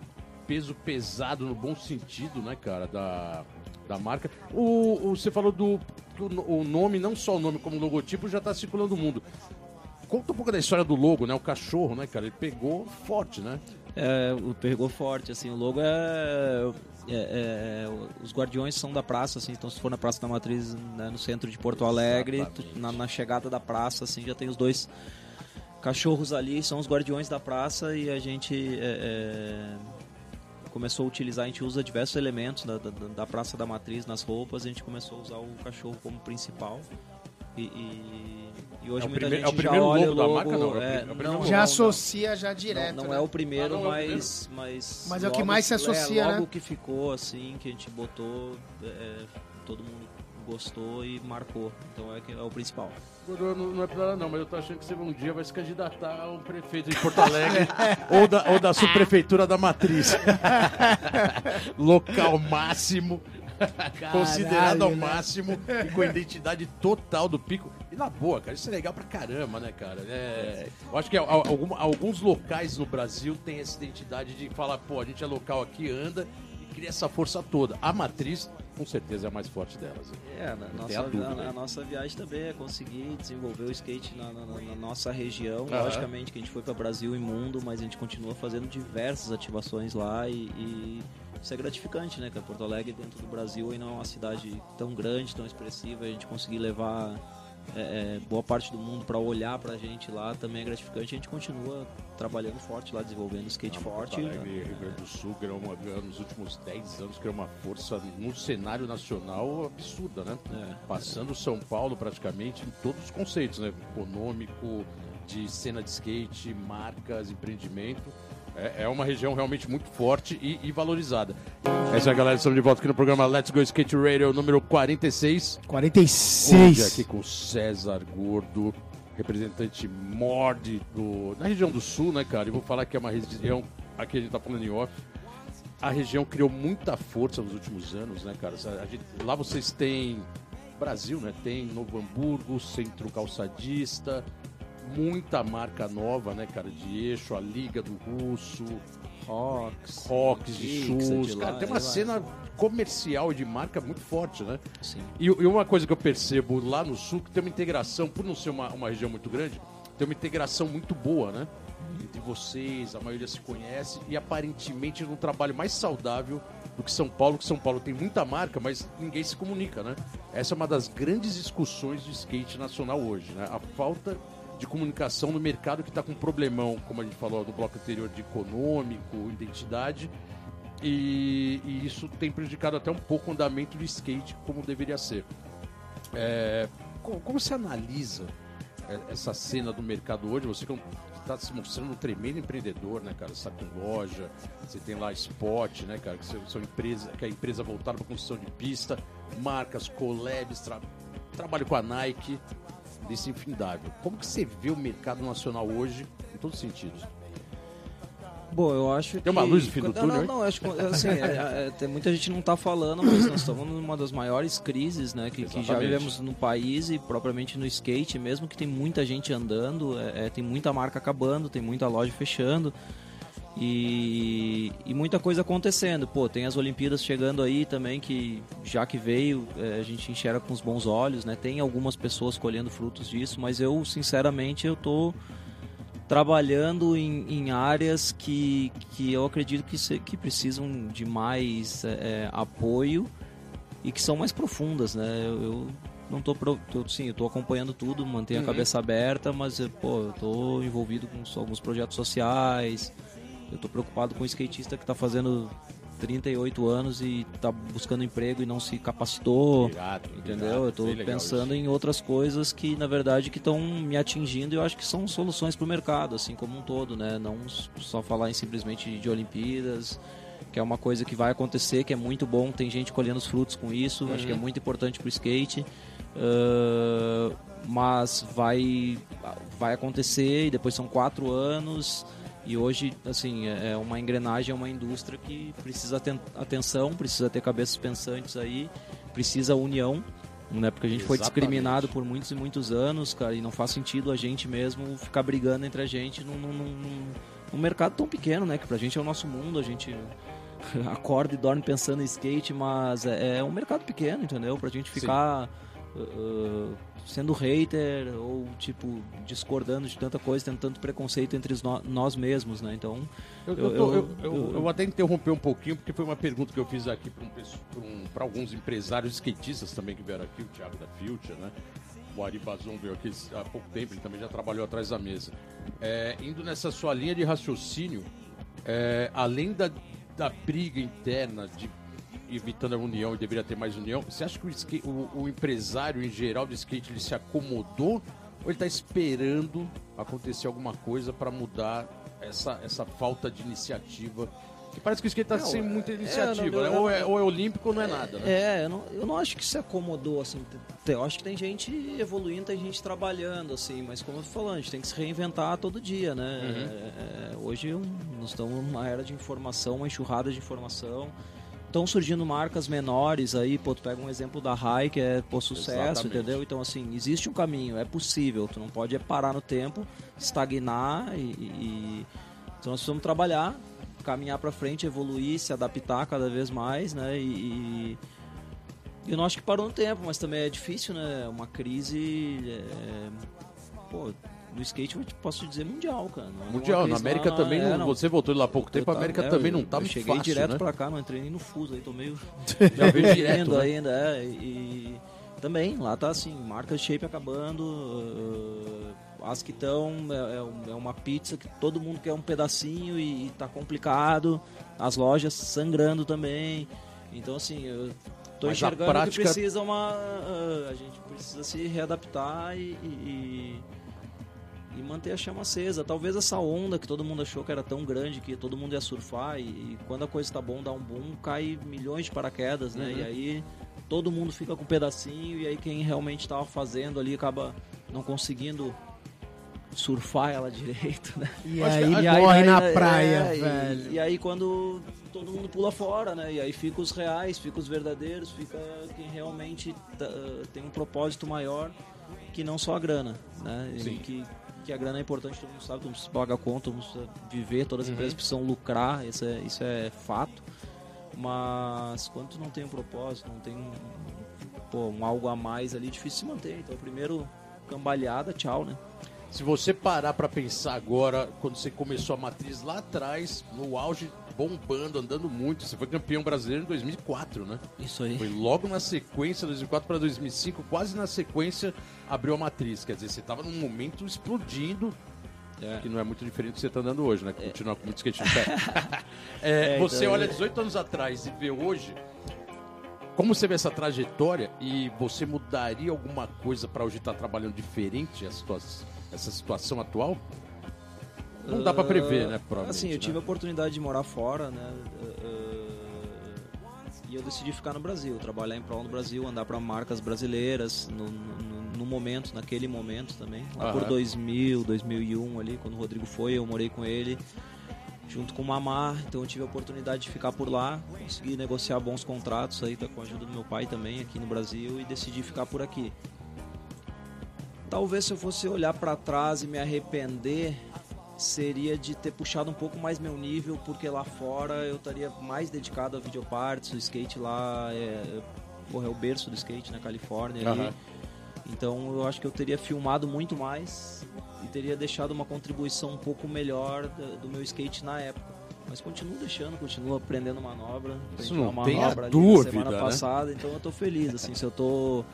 peso pesado no bom sentido, né, cara, da, da marca. O, o- você falou do que o, no- o nome, não só o nome como logotipo, já tá circulando o mundo. Conta um pouco da história do logo, né? O cachorro, né, cara? Ele pegou forte, né? É, o pegou forte, assim, o logo é, é- é- os guardiões são da praça, assim, então se for na Praça da Matriz, né, no centro de Porto Alegre, tu- na, na chegada da praça, assim, já tem os dois cachorros ali, são os guardiões da praça e a gente é, é, começou a utilizar, a gente usa diversos elementos da, da, da Praça da Matriz nas roupas, a gente começou a usar o cachorro como principal. E, e, e hoje É o muita prime- gente é o já primeiro olha logo da marca, não, é o é, é o primeiro não. Já não, associa já direto. Não, não né? é o primeiro, Ah, é o mas, mas. Mas é o que mais se associa, é, logo né? que ficou assim, que a gente botou, é, todo mundo gostou e marcou. Então é, que é o principal. Não, não é pra ela não, mas eu tô achando que você um dia vai se candidatar a um prefeito de Porto Alegre ou, da, ou da subprefeitura da Matriz. Local máximo, considerado ao né? máximo e com a identidade total do pico. E na boa, cara, isso é legal pra caramba, né, cara? É, eu acho que alguns locais no Brasil têm essa identidade de falar, pô, a gente é local aqui, anda e cria essa força toda. A Matriz, com certeza, é a mais forte delas. É, na nossa, a a, a nossa viagem também é conseguir desenvolver o skate na, na- na- nossa região. Aham. Logicamente que a gente foi para Brasil e mundo, mas a gente continua fazendo diversas ativações lá e, e isso é gratificante, né? Que Porto Alegre dentro do Brasil ainda é uma cidade tão grande, tão expressiva, a gente conseguir levar é, é, boa parte do mundo para olhar pra gente lá também é gratificante. A gente continua trabalhando forte lá, desenvolvendo skate forte. Porto Alegre, Rio Grande do Sul, que era uma, nos últimos 10 anos, que era uma força no cenário nacional absurda, né? É. Passando São Paulo praticamente em todos os conceitos, né? Econômico, de cena de skate, marcas, empreendimento. É, é uma região realmente muito forte e, e valorizada. É isso aí, galera. Estamos de volta aqui no programa Let's Go Skate Radio número 46. Hoje 46. aqui com o César Gordo, representante MORD do, na região do Sul, né, cara? E vou falar que é uma região, aqui a gente tá falando em off, a região criou muita força nos últimos anos, né, cara? Gente- lá vocês têm Brasil, né? Tem Novo Hamburgo, Centro Calçadista, muita marca nova, né, cara? De eixo, a Liga do Russo, Rocks, Rocks de Dixon, shoes. de Cara, lá, tem uma de cena comercial e de marca muito forte, né? Sim. E, e uma coisa que eu percebo lá no sul, que tem uma integração, por não ser uma, uma região muito grande, tem uma integração muito boa, né? Entre vocês, a maioria se conhece e aparentemente num trabalho mais saudável do que São Paulo, que São Paulo tem muita marca, mas ninguém se comunica, né? Essa é uma das grandes discussões de skate nacional hoje, né? A falta de comunicação no mercado que está com problemão, como a gente falou no bloco anterior, de econômico, identidade, e, e isso tem prejudicado até um pouco o andamento do skate como deveria ser. É, como, como você analisa é, essa cena do mercado hoje? Você está se mostrando um tremendo empreendedor, né, cara? Você tá com loja, você tem lá Spot, né, cara? Que são empresa, que é a empresa voltada para construção de pista, marcas, collabs, tra, trabalho com a Nike, desse infindável. Como que você vê o mercado nacional hoje, em todos os sentidos? Bom, eu acho Tem uma que... luz no fim do não, túnel, Não, hein? não, acho que assim, é, é, tem muita gente não tá falando, mas nós estamos numa das maiores crises, né, que, que já vivemos no país e propriamente no skate, mesmo que tem muita gente andando, é, é, tem muita marca acabando, tem muita loja fechando. E, e muita coisa acontecendo. Pô, tem as Olimpíadas chegando aí também, que já que veio, é, a gente enxerga com os bons olhos, né? Tem algumas pessoas colhendo frutos disso, mas eu, sinceramente, eu tô trabalhando em, em áreas que, que eu acredito que, se- que precisam de mais é, apoio e que são mais profundas, né? Eu, eu não tô, pro- tô sim, eu tô acompanhando tudo, mantenho Uhum. a cabeça aberta, mas pô, eu tô envolvido com alguns projetos sociais. Eu tô preocupado com o skatista que tá fazendo 38 anos e tá buscando emprego e não se capacitou. Entendeu? Eu tô pensando em outras coisas que, na verdade, que estão me atingindo e eu acho que são soluções para o mercado, assim como um todo, né? Não só falar em simplesmente de Olimpíadas, que é uma coisa que vai acontecer, que é muito bom, tem gente colhendo os frutos com isso, acho que é muito importante pro skate. Ah, mas vai, vai acontecer e depois são quatro anos e hoje, assim, é é uma engrenagem, é uma indústria que precisa ter atenção, precisa ter cabeças pensantes aí, precisa união, né? Porque a gente foi Exatamente. discriminado por muitos e muitos anos, cara, e não faz sentido a gente mesmo ficar brigando entre a gente num, num, num- num mercado tão pequeno, né? Que pra gente é o nosso mundo, a gente acorda e dorme pensando em skate, mas é, é um mercado pequeno, entendeu? Pra gente ficar uh, uh, sendo hater ou, tipo, discordando de tanta coisa, tendo tanto preconceito entre nós mesmos, né? Então, Eu, Eu- eu, eu, eu- até interromper um pouquinho, porque foi uma pergunta que eu fiz aqui para alguns empresários skatistas também que vieram aqui, o Thiago da Future, né? O Ari Bazon veio aqui há pouco tempo, ele também já trabalhou atrás da mesa. É, indo nessa sua linha de raciocínio, é, além da, da briga interna de evitando a união e deveria ter mais união. Você acha que o, skate, o, o empresário em geral de skate ele se acomodou ou ele está esperando acontecer alguma coisa para mudar essa, essa falta de iniciativa? Que parece que o skate está sem muita iniciativa, não, né? ou, é, ou é olímpico ou não é nada, né? É, eu não, eu não acho que se acomodou, assim. Eu acho que tem gente evoluindo, tem gente trabalhando, assim, mas como eu tô falando, a gente tem que se reinventar todo dia, né? É, é, hoje um- nós estamos numa era de informação, uma enxurrada de informação. Estão surgindo marcas menores aí, pô, tu pega um exemplo da Rai, que é pô, sucesso, Exatamente. entendeu? Então, assim, existe um caminho, é possível, tu não pode é parar no tempo, estagnar e... e- Então nós precisamos trabalhar, caminhar para frente, evoluir, se adaptar cada vez mais, né? E, e eu não acho que parou no tempo, mas também é difícil, né? Uma crise, é, pô, no skate eu te posso dizer mundial, cara. Não é Mundial, na América lá, também, é, não, você voltou lá há pouco tempo, a Eu América tá- também é, não eu- tá eu cheguei fácil, direto né? pra cá, não entrei nem no fuso aí, tô meio Já veio direto, né? ainda, é, e também, lá tá assim, marca shape acabando, uh, as que estão, é, é é uma pizza que todo mundo quer um pedacinho e, e tá complicado, as lojas sangrando também, então assim, eu tô Mas a enxergando prática- que precisa uma, uh, a gente precisa se readaptar e, e- e manter a chama acesa. Talvez essa onda que todo mundo achou que era tão grande que todo mundo ia surfar e, e quando a coisa tá bom, dá um boom, cai milhões de paraquedas, né? Uhum. E aí todo mundo fica com um pedacinho e aí quem realmente tava fazendo ali acaba não conseguindo surfar ela direito, né? E Acho que- aí e aí- morre aí- na é, praia, e- velho. E, aí quando todo mundo pula fora, né? E aí fica os reais, fica os verdadeiros, fica quem realmente tá, tem um propósito maior que não só a grana, né? E Sim. Que, que a grana é importante, todo mundo sabe, todo mundo precisa pagar conta, todo mundo precisa viver, todas as Uhum. empresas precisam lucrar, isso é, isso é fato. Mas quando tu não tem um propósito, não tem um, pô, um algo a mais ali, difícil se manter. Então, primeiro, cambalhada, tchau, né? Se você parar pra pensar agora, quando você começou a matriz lá atrás, no auge, bombando, andando muito, você foi campeão brasileiro em 2004, né? Isso aí. Foi logo na sequência, 2004 para 2005, quase na sequência, abriu a matriz. Quer dizer, você tava num momento explodindo, É. que não é muito diferente do que você tá andando hoje, né? Que Continua com muito skate no pé. É, É, você então, olha eu- 18 anos atrás e vê hoje, como você vê essa trajetória e você mudaria alguma coisa para hoje estar trabalhando diferente a essa situação atual? Não dá pra prever, né? Provavelmente, Assim, eu né? tive a oportunidade de morar fora, né? eh, e eu decidi ficar no Brasil, trabalhar em prol do Brasil, andar para marcas brasileiras no, no- no momento, naquele momento também. Lá por Aham. 2000, 2001 ali, quando o Rodrigo foi, eu morei com ele. Junto com o Mamar, então eu tive a oportunidade de ficar por lá, consegui negociar bons contratos aí, tá com a ajuda do meu pai também aqui no Brasil e decidi ficar por aqui. Talvez se eu fosse olhar para trás e me arrepender, seria de ter puxado um pouco mais meu nível, porque lá fora eu estaria mais dedicado a videoparts, o skate lá é, porra, é o berço do skate na Califórnia ali. Aham. Então eu acho que eu teria filmado muito mais e teria deixado uma contribuição um pouco melhor do, meu skate na época. Mas continuo deixando, continuo aprendendo manobra. Isso Aprendi uma não tenha manobra ali dúvida, na semana né? passada, então eu tô feliz, assim, se eu tô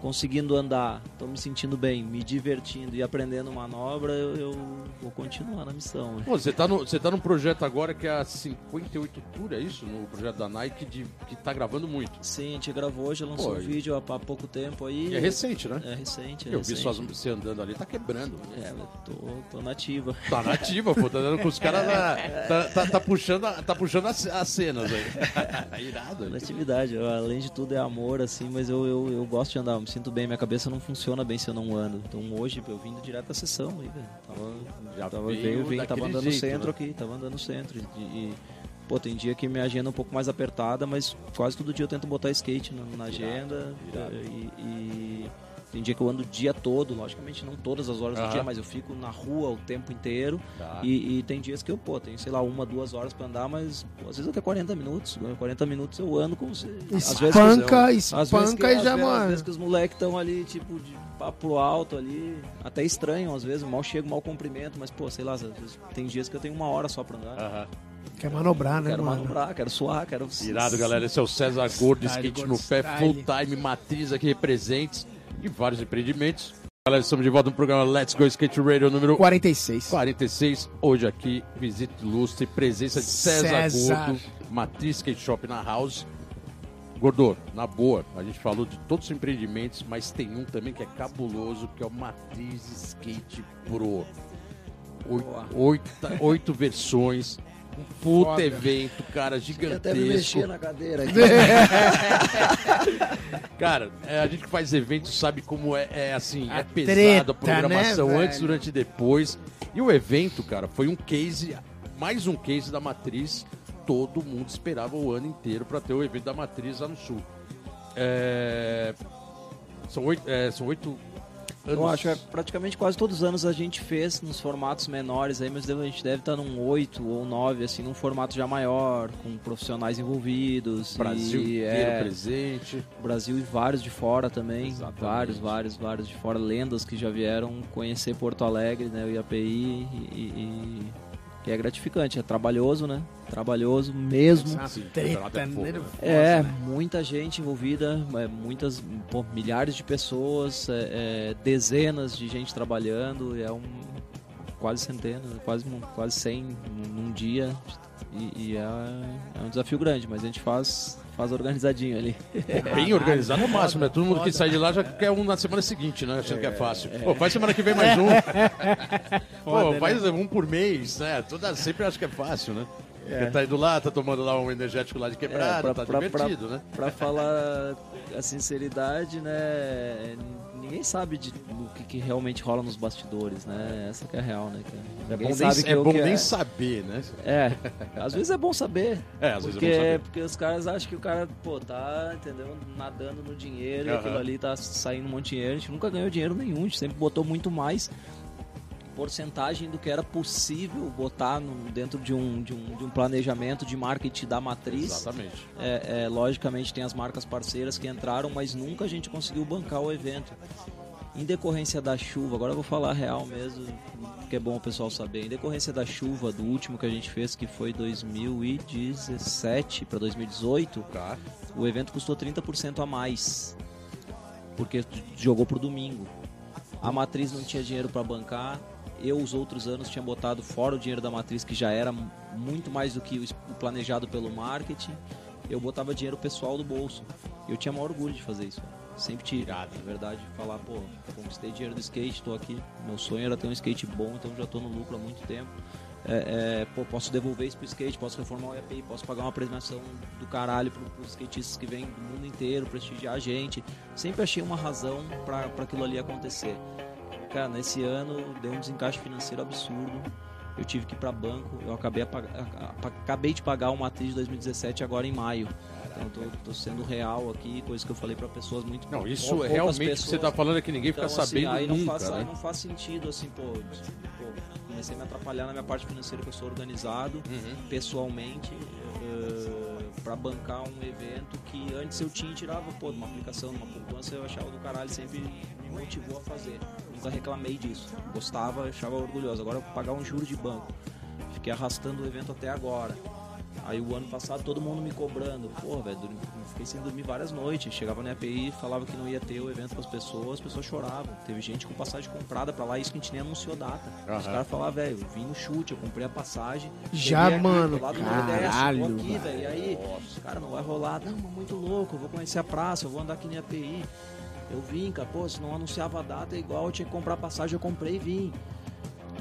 conseguindo andar, tô me sentindo bem, me divertindo e aprendendo manobra, eu, eu vou continuar na missão. né? Pô, você tá, no, você tá num projeto agora que é a 58 Tour, é isso? No projeto da Nike, de, que tá gravando muito. Sim, a gente gravou, já lançou Pô, um vídeo há, há pouco tempo aí. E é recente, né? É recente, é Eu vi recente. suas, você andando ali, tá quebrando. É, tô, tô nativa. Tá nativa, pô, tá dando com os caras na. Tá, tá, tá puxando, tá puxando as, as cenas aí. Irado. né? Atividade, eu, além de tudo é amor, assim, mas eu, eu, eu gosto de andar, sinto bem, minha cabeça não funciona bem se eu não ando. Então hoje eu vim direto da sessão aí, velho. Tava, Já tava, veio veio, tava andando no jeito, centro né? aqui, tava andando no centro. E, e, pô, tem dia que minha agenda é um pouco mais apertada, mas quase todo dia eu tento botar skate na, na agenda. irado. E, e tem dia que eu ando o dia todo, logicamente não todas as horas do dia, mas eu fico na rua o tempo inteiro. Tá. E, e tem dias que eu, pô, tenho, sei lá, uma, duas horas pra andar, mas pô, às vezes até 40 minutos. né? 40 minutos eu ando como se. às vezes- Espanca, às vezes espanca que- e já, vezes, Às mano. vezes que os moleques estão ali, tipo, de papo alto ali, até estranham, às vezes, mal chego, mal cumprimento, mas, pô, sei lá, às vezes, tem dias que eu tenho uma hora só pra andar. Aham. Quer manobrar, né, quero mano? manobrar, quero suar, quero. Irado, galera. Esse é o César Gordo, skate Gordo no pé, full time, matriz aqui, representes e vários empreendimentos. Galera, estamos de volta no programa Let's Go Skate Radio número 46. 46. Hoje aqui, visita ilustre, presença de César, César. Gordo, Matriz Skate Shop na House. Gordor, na boa, a gente falou de todos os empreendimentos, mas tem um também que é cabuloso, que é o Matriz Skate Pro. Oito, oito, oito versões, puta Foda. evento, cara, Eu até me gigantesco. mexia na cadeira aqui. Cara, é, a gente que faz eventos sabe como é, é, assim, A é pesado treta, a programação né, antes, durante e depois. E o evento, cara, foi um case, mais um case da Matriz. Todo mundo esperava o ano inteiro para ter o evento da Matriz lá no Sul. É, São oito, é, são oito. Eu acho, é, praticamente quase todos os anos a gente fez nos formatos menores aí, mas a gente deve estar num 8 ou 9, assim, num formato já maior, com profissionais envolvidos. Brasil e, inteiro é, presente. Brasil e vários de fora também. Exatamente. Vários, vários, vários de fora. Lendas que já vieram conhecer Porto Alegre, né? O IAPI e, e- que é gratificante, é trabalhoso, né? Trabalhoso mesmo. Treta é né? nervosa, É, né? muita gente envolvida, é, muitas, pô, milhares de pessoas, é, é, dezenas de gente trabalhando, é um quase centena, quase quase 100 num dia e, e é, é um desafio grande, mas a gente faz faz organizadinho ali. Bem organizado é o máximo, né? Todo mundo que sai de lá já quer um na semana seguinte, né? Achando que é fácil. Pô, faz semana que vem mais um. Pô, né? faz um por mês, né? Toda, sempre acho que é fácil, né? Porque tá indo lá, tá tomando lá um energético lá de quebrada, É, pra- tá pra- divertido, né? Pra falar a sinceridade, né? Ninguém sabe de, do que, que realmente rola nos bastidores, né? Essa que é a real, né? cara? É Ninguém bom, sabe nem, é bom nem saber, né? É, às vezes é bom saber. É, às vezes porque, é bom saber. porque os caras acham que o cara, pô, tá, entendeu, nadando no dinheiro e Aham. aquilo ali tá saindo um monte de dinheiro. A gente nunca ganhou dinheiro nenhum, a gente sempre botou muito mais porcentagem do que era possível botar no- dentro de um, de, um, de um planejamento de marketing da matriz. Exatamente. É, é, logicamente tem as marcas parceiras que entraram, mas nunca a gente conseguiu bancar o evento. Em decorrência da chuva, agora eu vou falar a real mesmo, que é bom o pessoal saber. Em decorrência da chuva do último que a gente fez, que foi 2017 para 2018, Tá. o evento custou 30% a mais. Porque jogou pro domingo. A matriz não tinha dinheiro para bancar. Eu, os outros anos, tinha botado fora o dinheiro da matriz, que já era muito mais do que o planejado pelo marketing. Eu botava dinheiro pessoal do bolso. Eu tinha maior orgulho de fazer isso. Sempre tive, na verdade, falar, pô, conquistei dinheiro do skate, tô aqui. Meu sonho era ter um skate bom, então já tô no lucro há muito tempo. É, é, pô, posso devolver isso pro skate, posso reformar o EPI, posso pagar uma premiação do caralho pro, pros skatistas que vêm do mundo inteiro, prestigiar a gente. Sempre achei uma razão pra aquilo ali acontecer. Cara, nesse ano deu um desencaixe financeiro absurdo. Eu tive que ir pra banco, eu acabei, a a- a- acabei de pagar uma matriz de 2017 agora em maio. Então tô, tô sendo real aqui, coisa que eu falei pra pessoas muito Não, isso é poucas realmente pessoas. você tá falando é que ninguém Então, fica assim, sabendo aí não nunca, faz, né? aí não faz sentido, assim, pô, pô, comecei a me atrapalhar na minha parte financeira, que eu sou organizado, Uhum. pessoalmente, para bancar um evento que antes eu tinha e tirava, pô, de uma aplicação, de uma poupança, eu achava do caralho, sempre me motivou a fazer. Nunca reclamei disso. Gostava, achava orgulhoso. Agora pagar um juro de banco. Fiquei arrastando o evento até agora. Aí o ano passado todo mundo me cobrando. Porra, velho, fiquei sem dormir várias noites. Chegava na API, falava que não ia ter o evento com as pessoas, as pessoas choravam. Teve gente com passagem comprada pra lá, isso que a gente nem anunciou data. Os Aham. caras falavam, velho, eu vim no chute, eu comprei a passagem. Já, aqui, mano, do caralho, tô aqui, velho. E aí, cara, não vai rolar. Não, mas muito louco, eu vou conhecer a praça, eu vou andar aqui na API. Eu vim, cara, pô, se não anunciava a data é igual, eu tinha que comprar passagem, eu comprei e vim.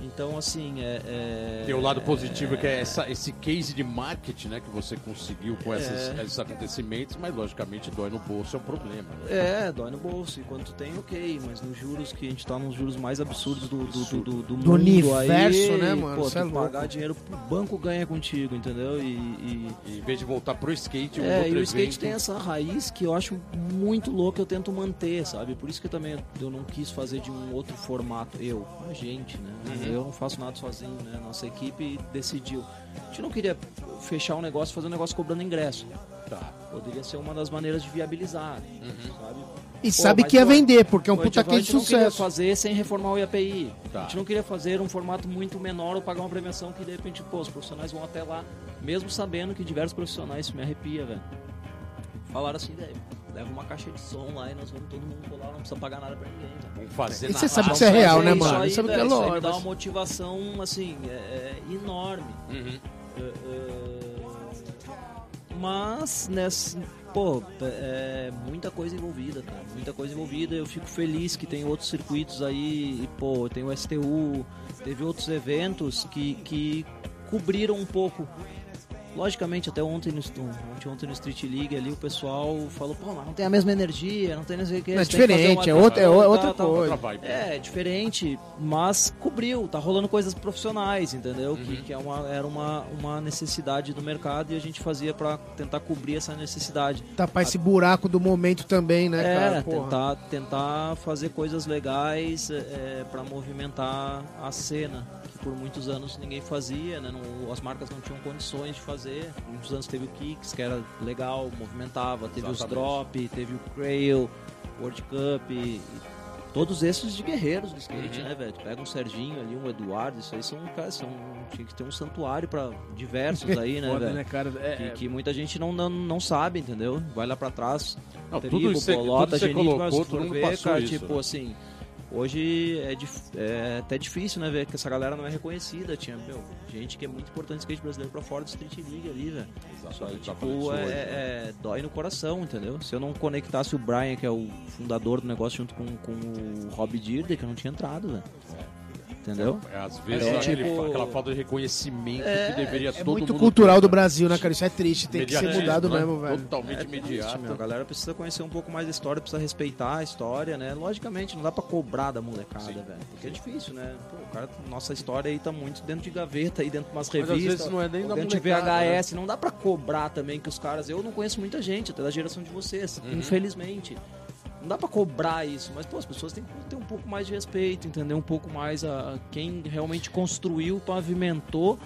Então, assim, é. é- Tem o lado positivo que é essa- esse case de marketing, né, que você conseguiu com esses, esses acontecimentos, mas logicamente dói no bolso, é um problema. né? É, dói no bolso. Enquanto tem, ok. Mas nos juros que a gente tá nos juros mais absurdos do, do, do, do, do mundo universo, aí, né, mano? Pô, é tu louco. pagar dinheiro pro banco ganha contigo, entendeu? E, e- E em vez de voltar pro skate, um é, outro e o skate evento- tem essa raiz que eu acho muito louca, eu tento manter, sabe? Por isso que também eu não quis fazer de um outro formato. Eu, a gente, né? Uhum. Eu não faço nada sozinho, né? Nossa equipe decidiu. A gente não queria fechar um negócio, fazer um negócio cobrando ingresso. Tá. Poderia ser uma das maneiras de viabilizar, Uhum. sabe? E Pô, sabe que ia vender, porque é um puta a gente case de não queria sucesso. fazer sem reformar o IAPI. Tá. A gente não queria fazer um formato muito menor ou pagar uma premiação que de repente, pô, os profissionais vão até lá, mesmo sabendo que diversos profissionais, isso me arrepia, velho. Falaram assim, velho, leva uma caixa de som lá e nós vamos todo mundo colar, não precisa pagar nada pra ninguém, velho. Vamos fazer E na você sabe que isso é real, né, isso mano? aí, Sabe que é velho, isso aí me lógico. dá uma motivação, assim, é, é enorme. Uhum. É, é, Mas nessa, pô, é muita coisa envolvida, cara. Muita coisa envolvida. Eu fico feliz que tem outros circuitos aí, e, pô, tem o STU, teve outros eventos que, que cobriram um pouco Logicamente, até ontem no, ontem, ontem no Street League ali, o pessoal falou, pô, mas não tem a mesma energia, não tem não sei o que. É diferente, é outra, é outra tá, coisa. Tá, é, diferente, mas cobriu, tá rolando coisas profissionais, entendeu? Uhum. Que, que é uma, era uma, uma necessidade do mercado e a gente fazia para tentar cobrir essa necessidade. Tapar esse buraco do momento também, né, é, cara? Tentar, tentar fazer coisas legais é, para movimentar a cena por muitos anos ninguém fazia, né? Não, as marcas não tinham condições de fazer. Muitos anos teve o Kicks, que era legal, movimentava, teve Exatamente. os Drop, teve o Crail, World Cup, e, todos esses de guerreiros do skate, uhum. né, velho? Pega um Serginho ali, um Eduardo, isso aí são, cara, são tinha que ter um santuário para diversos aí, né, velho? Né? É, que, é. que, muita gente não, não, não sabe, entendeu? Vai lá para trás. Não, Tribo, tudo isso, Bolota, tudo Genito, colocou, mas ver, cara, isso, tipo né? assim, Hoje é, é, até difícil, né, ver que essa galera não é reconhecida. Tinha, meu, gente que é muito importante skate brasileiro pra fora do Street League ali, velho. Só que, tipo, é, é, dói no coração, entendeu? Se eu não conectasse o Brian, que é o fundador do negócio, junto com, com o Rob Dirder, que eu não tinha entrado, velho. Entendeu? É, às vezes é, aquele, tipo... aquela falta de reconhecimento é, que deveria é todo muito cultural ter, do Brasil, né, cara? Isso é triste, tem que ser mudado né? mesmo, velho. Totalmente é imediato. Triste, a galera precisa conhecer um pouco mais da história, precisa respeitar a história, né? Logicamente, não dá pra cobrar da molecada, velho. Porque é difícil, né? Pô, cara, nossa história aí tá muito dentro de gaveta, aí dentro de umas revistas. Mas às vezes não é nem da dentro de VHS, né? não dá pra cobrar também que os caras. Eu não conheço muita gente, até da geração de vocês, uhum. infelizmente. Não dá para cobrar isso, mas pô, as pessoas têm que ter um pouco mais de respeito, entender um pouco mais a, a quem realmente construiu, pavimentou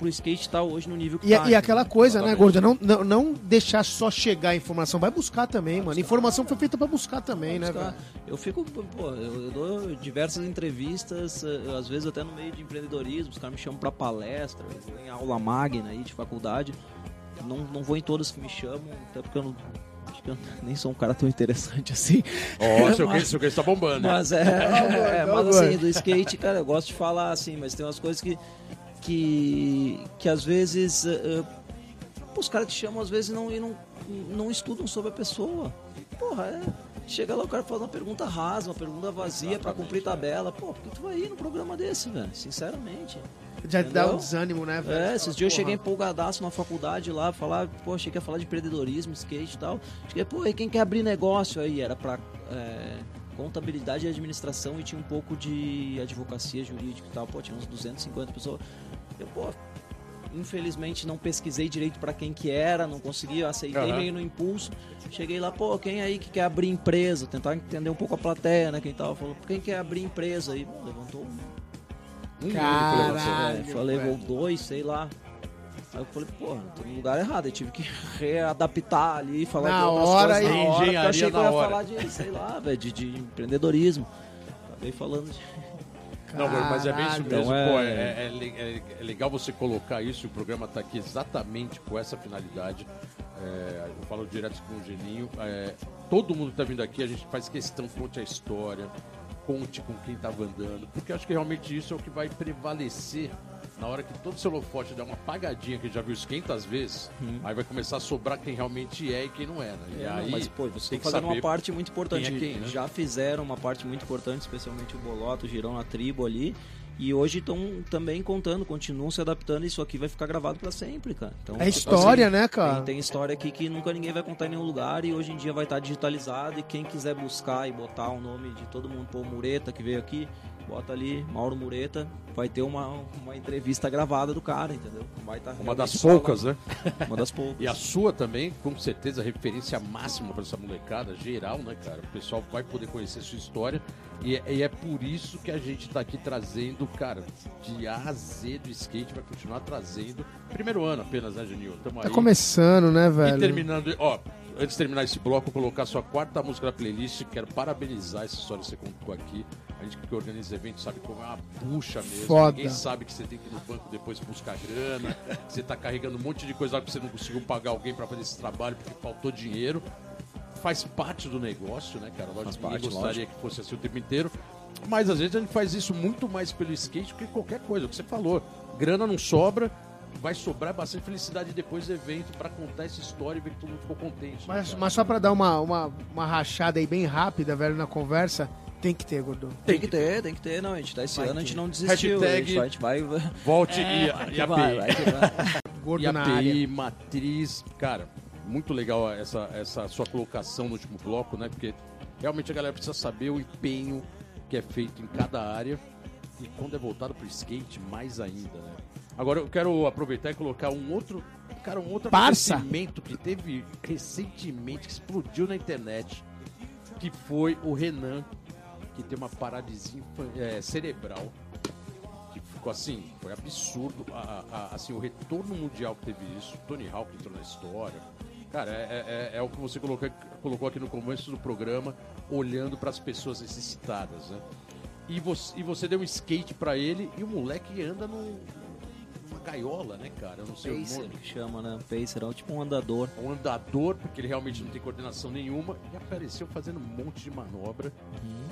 pro skate estar tá hoje no nível que e, tá. E aquela coisa, né, Gorda? Não, não, não, deixar só chegar a informação, vai buscar também, vai mano. Buscar. Informação foi feita para buscar também, né, buscar. Eu fico, pô, eu, eu, dou diversas entrevistas, eh, às vezes até no meio de empreendedorismo, os caras me chamam para palestra, em aula magna aí de faculdade. Não, não vou em todas que me chamam, até porque eu não eu nem sou um cara tão interessante assim. Ó, oh, seu mas, seu tá bombando. Mas é, é, é mas assim, do skate, cara, eu gosto de falar assim, mas tem umas coisas que que, que às vezes uh, os caras te chamam às vezes não, e não, não estudam sobre a pessoa. Porra, é. Chega lá o cara faz uma pergunta rasa, uma pergunta vazia para cumprir tabela. Pô, por que tu vai ir num programa desse, velho? Sinceramente. Já Entendeu? dá um desânimo, né, velho? É, esses dias eu cheguei empolgadaço na faculdade lá, falar, pô, achei que ia falar de empreendedorismo, skate e tal. Cheguei, pô, e quem quer abrir negócio aí? Era pra é, contabilidade e administração e tinha um pouco de advocacia jurídica e tal. Pô, tinha uns 250 pessoas. Eu, pô, infelizmente não pesquisei direito para quem que era, não consegui, aceitei uhum. meio no impulso. Cheguei lá, pô, quem aí que quer abrir empresa? Tentar entender um pouco a plateia, né? Quem tava falou, quem quer abrir empresa? Aí, levantou um Caralho, falei, vou dois, sei lá. Aí eu falei, porra, tô no lugar errado. Eu tive que readaptar ali, falar na de outras hora, coisas na hora. Eu achei que eu ia hora. falar de, sei lá, velho, de, de empreendedorismo. Acabei falando de... Não, mas é bem isso mesmo. Então é... Pô, é, é, é, legal você colocar isso. O programa está aqui exatamente com essa finalidade. É, eu falo direto com o Geninho. É, todo mundo está vindo aqui, a gente faz questão, conte a história, conte com quem estava andando, porque acho que realmente isso é o que vai prevalecer na hora que todo seu holofote der uma apagadinha, que já viu isso 500 vezes, hum. aí vai começar a sobrar quem realmente é e quem não é. Né? E é, aí, não, mas, pô, você tem que fazer uma parte muito importante. Quem é quem, né? Já fizeram uma parte muito importante, especialmente o Boloto, o Girão, a tribo ali. E hoje estão também contando, continuam se adaptando e isso aqui vai ficar gravado para sempre, cara. Então, é história, assim, né, cara? Tem, tem, história aqui que nunca ninguém vai contar em nenhum lugar e hoje em dia vai estar digitalizado e quem quiser buscar e botar o nome de todo mundo, pô, Mureta que veio aqui, bota ali Mauro Mureta, vai ter uma, uma entrevista gravada do cara, entendeu? Vai tá uma das poucas, né? Uma das poucas. e a sua também, com certeza, referência máxima para essa molecada, geral, né, cara? O pessoal vai poder conhecer a sua história e é, e é por isso que a gente está aqui trazendo, cara, de A a Z do skate, vai continuar trazendo. Primeiro ano apenas, né, Genil? Tamo tá aí. começando, né, velho? E terminando, ó, antes de terminar esse bloco, colocar sua quarta música na playlist. Quero parabenizar essa história que você contou aqui. A gente que organiza eventos sabe como é uma bucha mesmo. Foda. Ninguém sabe que você tem que ir no banco depois buscar grana, que você tá carregando um monte de coisa lá que você não conseguiu pagar alguém para fazer esse trabalho porque faltou dinheiro. Faz parte do negócio, né, cara? Lógico, que ninguém gostaria lógico. que fosse assim o tempo inteiro. Mas às vezes a gente faz isso muito mais pelo skate do que qualquer coisa, o que você falou. Grana não sobra, vai sobrar bastante felicidade depois do evento pra contar essa história e ver que todo mundo ficou contente. né, Mas, cara? mas só pra dar uma, uma, uma rachada aí bem rápida, velho, na conversa, tem que ter, Gordon. Tem que ter, tem que ter. Não, a gente tá esse Vai ano, a ter. gente não desistiu. Hashtag- A gente vai, a Volte É, e, vai e que a vai, vai que vai. Gordo E na API, área. matriz, cara, muito legal essa, essa sua colocação no último bloco, né? Porque realmente a galera precisa saber o empenho que é feito em cada área e quando é voltado pro skate, mais ainda, né? Agora eu quero aproveitar e colocar um outro, cara, um outro Parça. acontecimento que teve recentemente, que explodiu na internet, que foi o Renan, que tem uma paralisia é, cerebral que ficou assim, foi absurdo a- a- assim, o retorno mundial que teve isso, Tony Hawk entrou na história. Cara, é, é- é o que você colocou, colocou aqui no começo do programa, olhando para as pessoas necessitadas, né? E você, e você deu um skate para ele e o moleque anda num- gaiola, né, cara? Eu não sei o Pacer, nome. que chama, né? Pacer, é tipo um andador. Um andador, porque ele realmente não tem coordenação nenhuma, e apareceu fazendo um monte de manobra.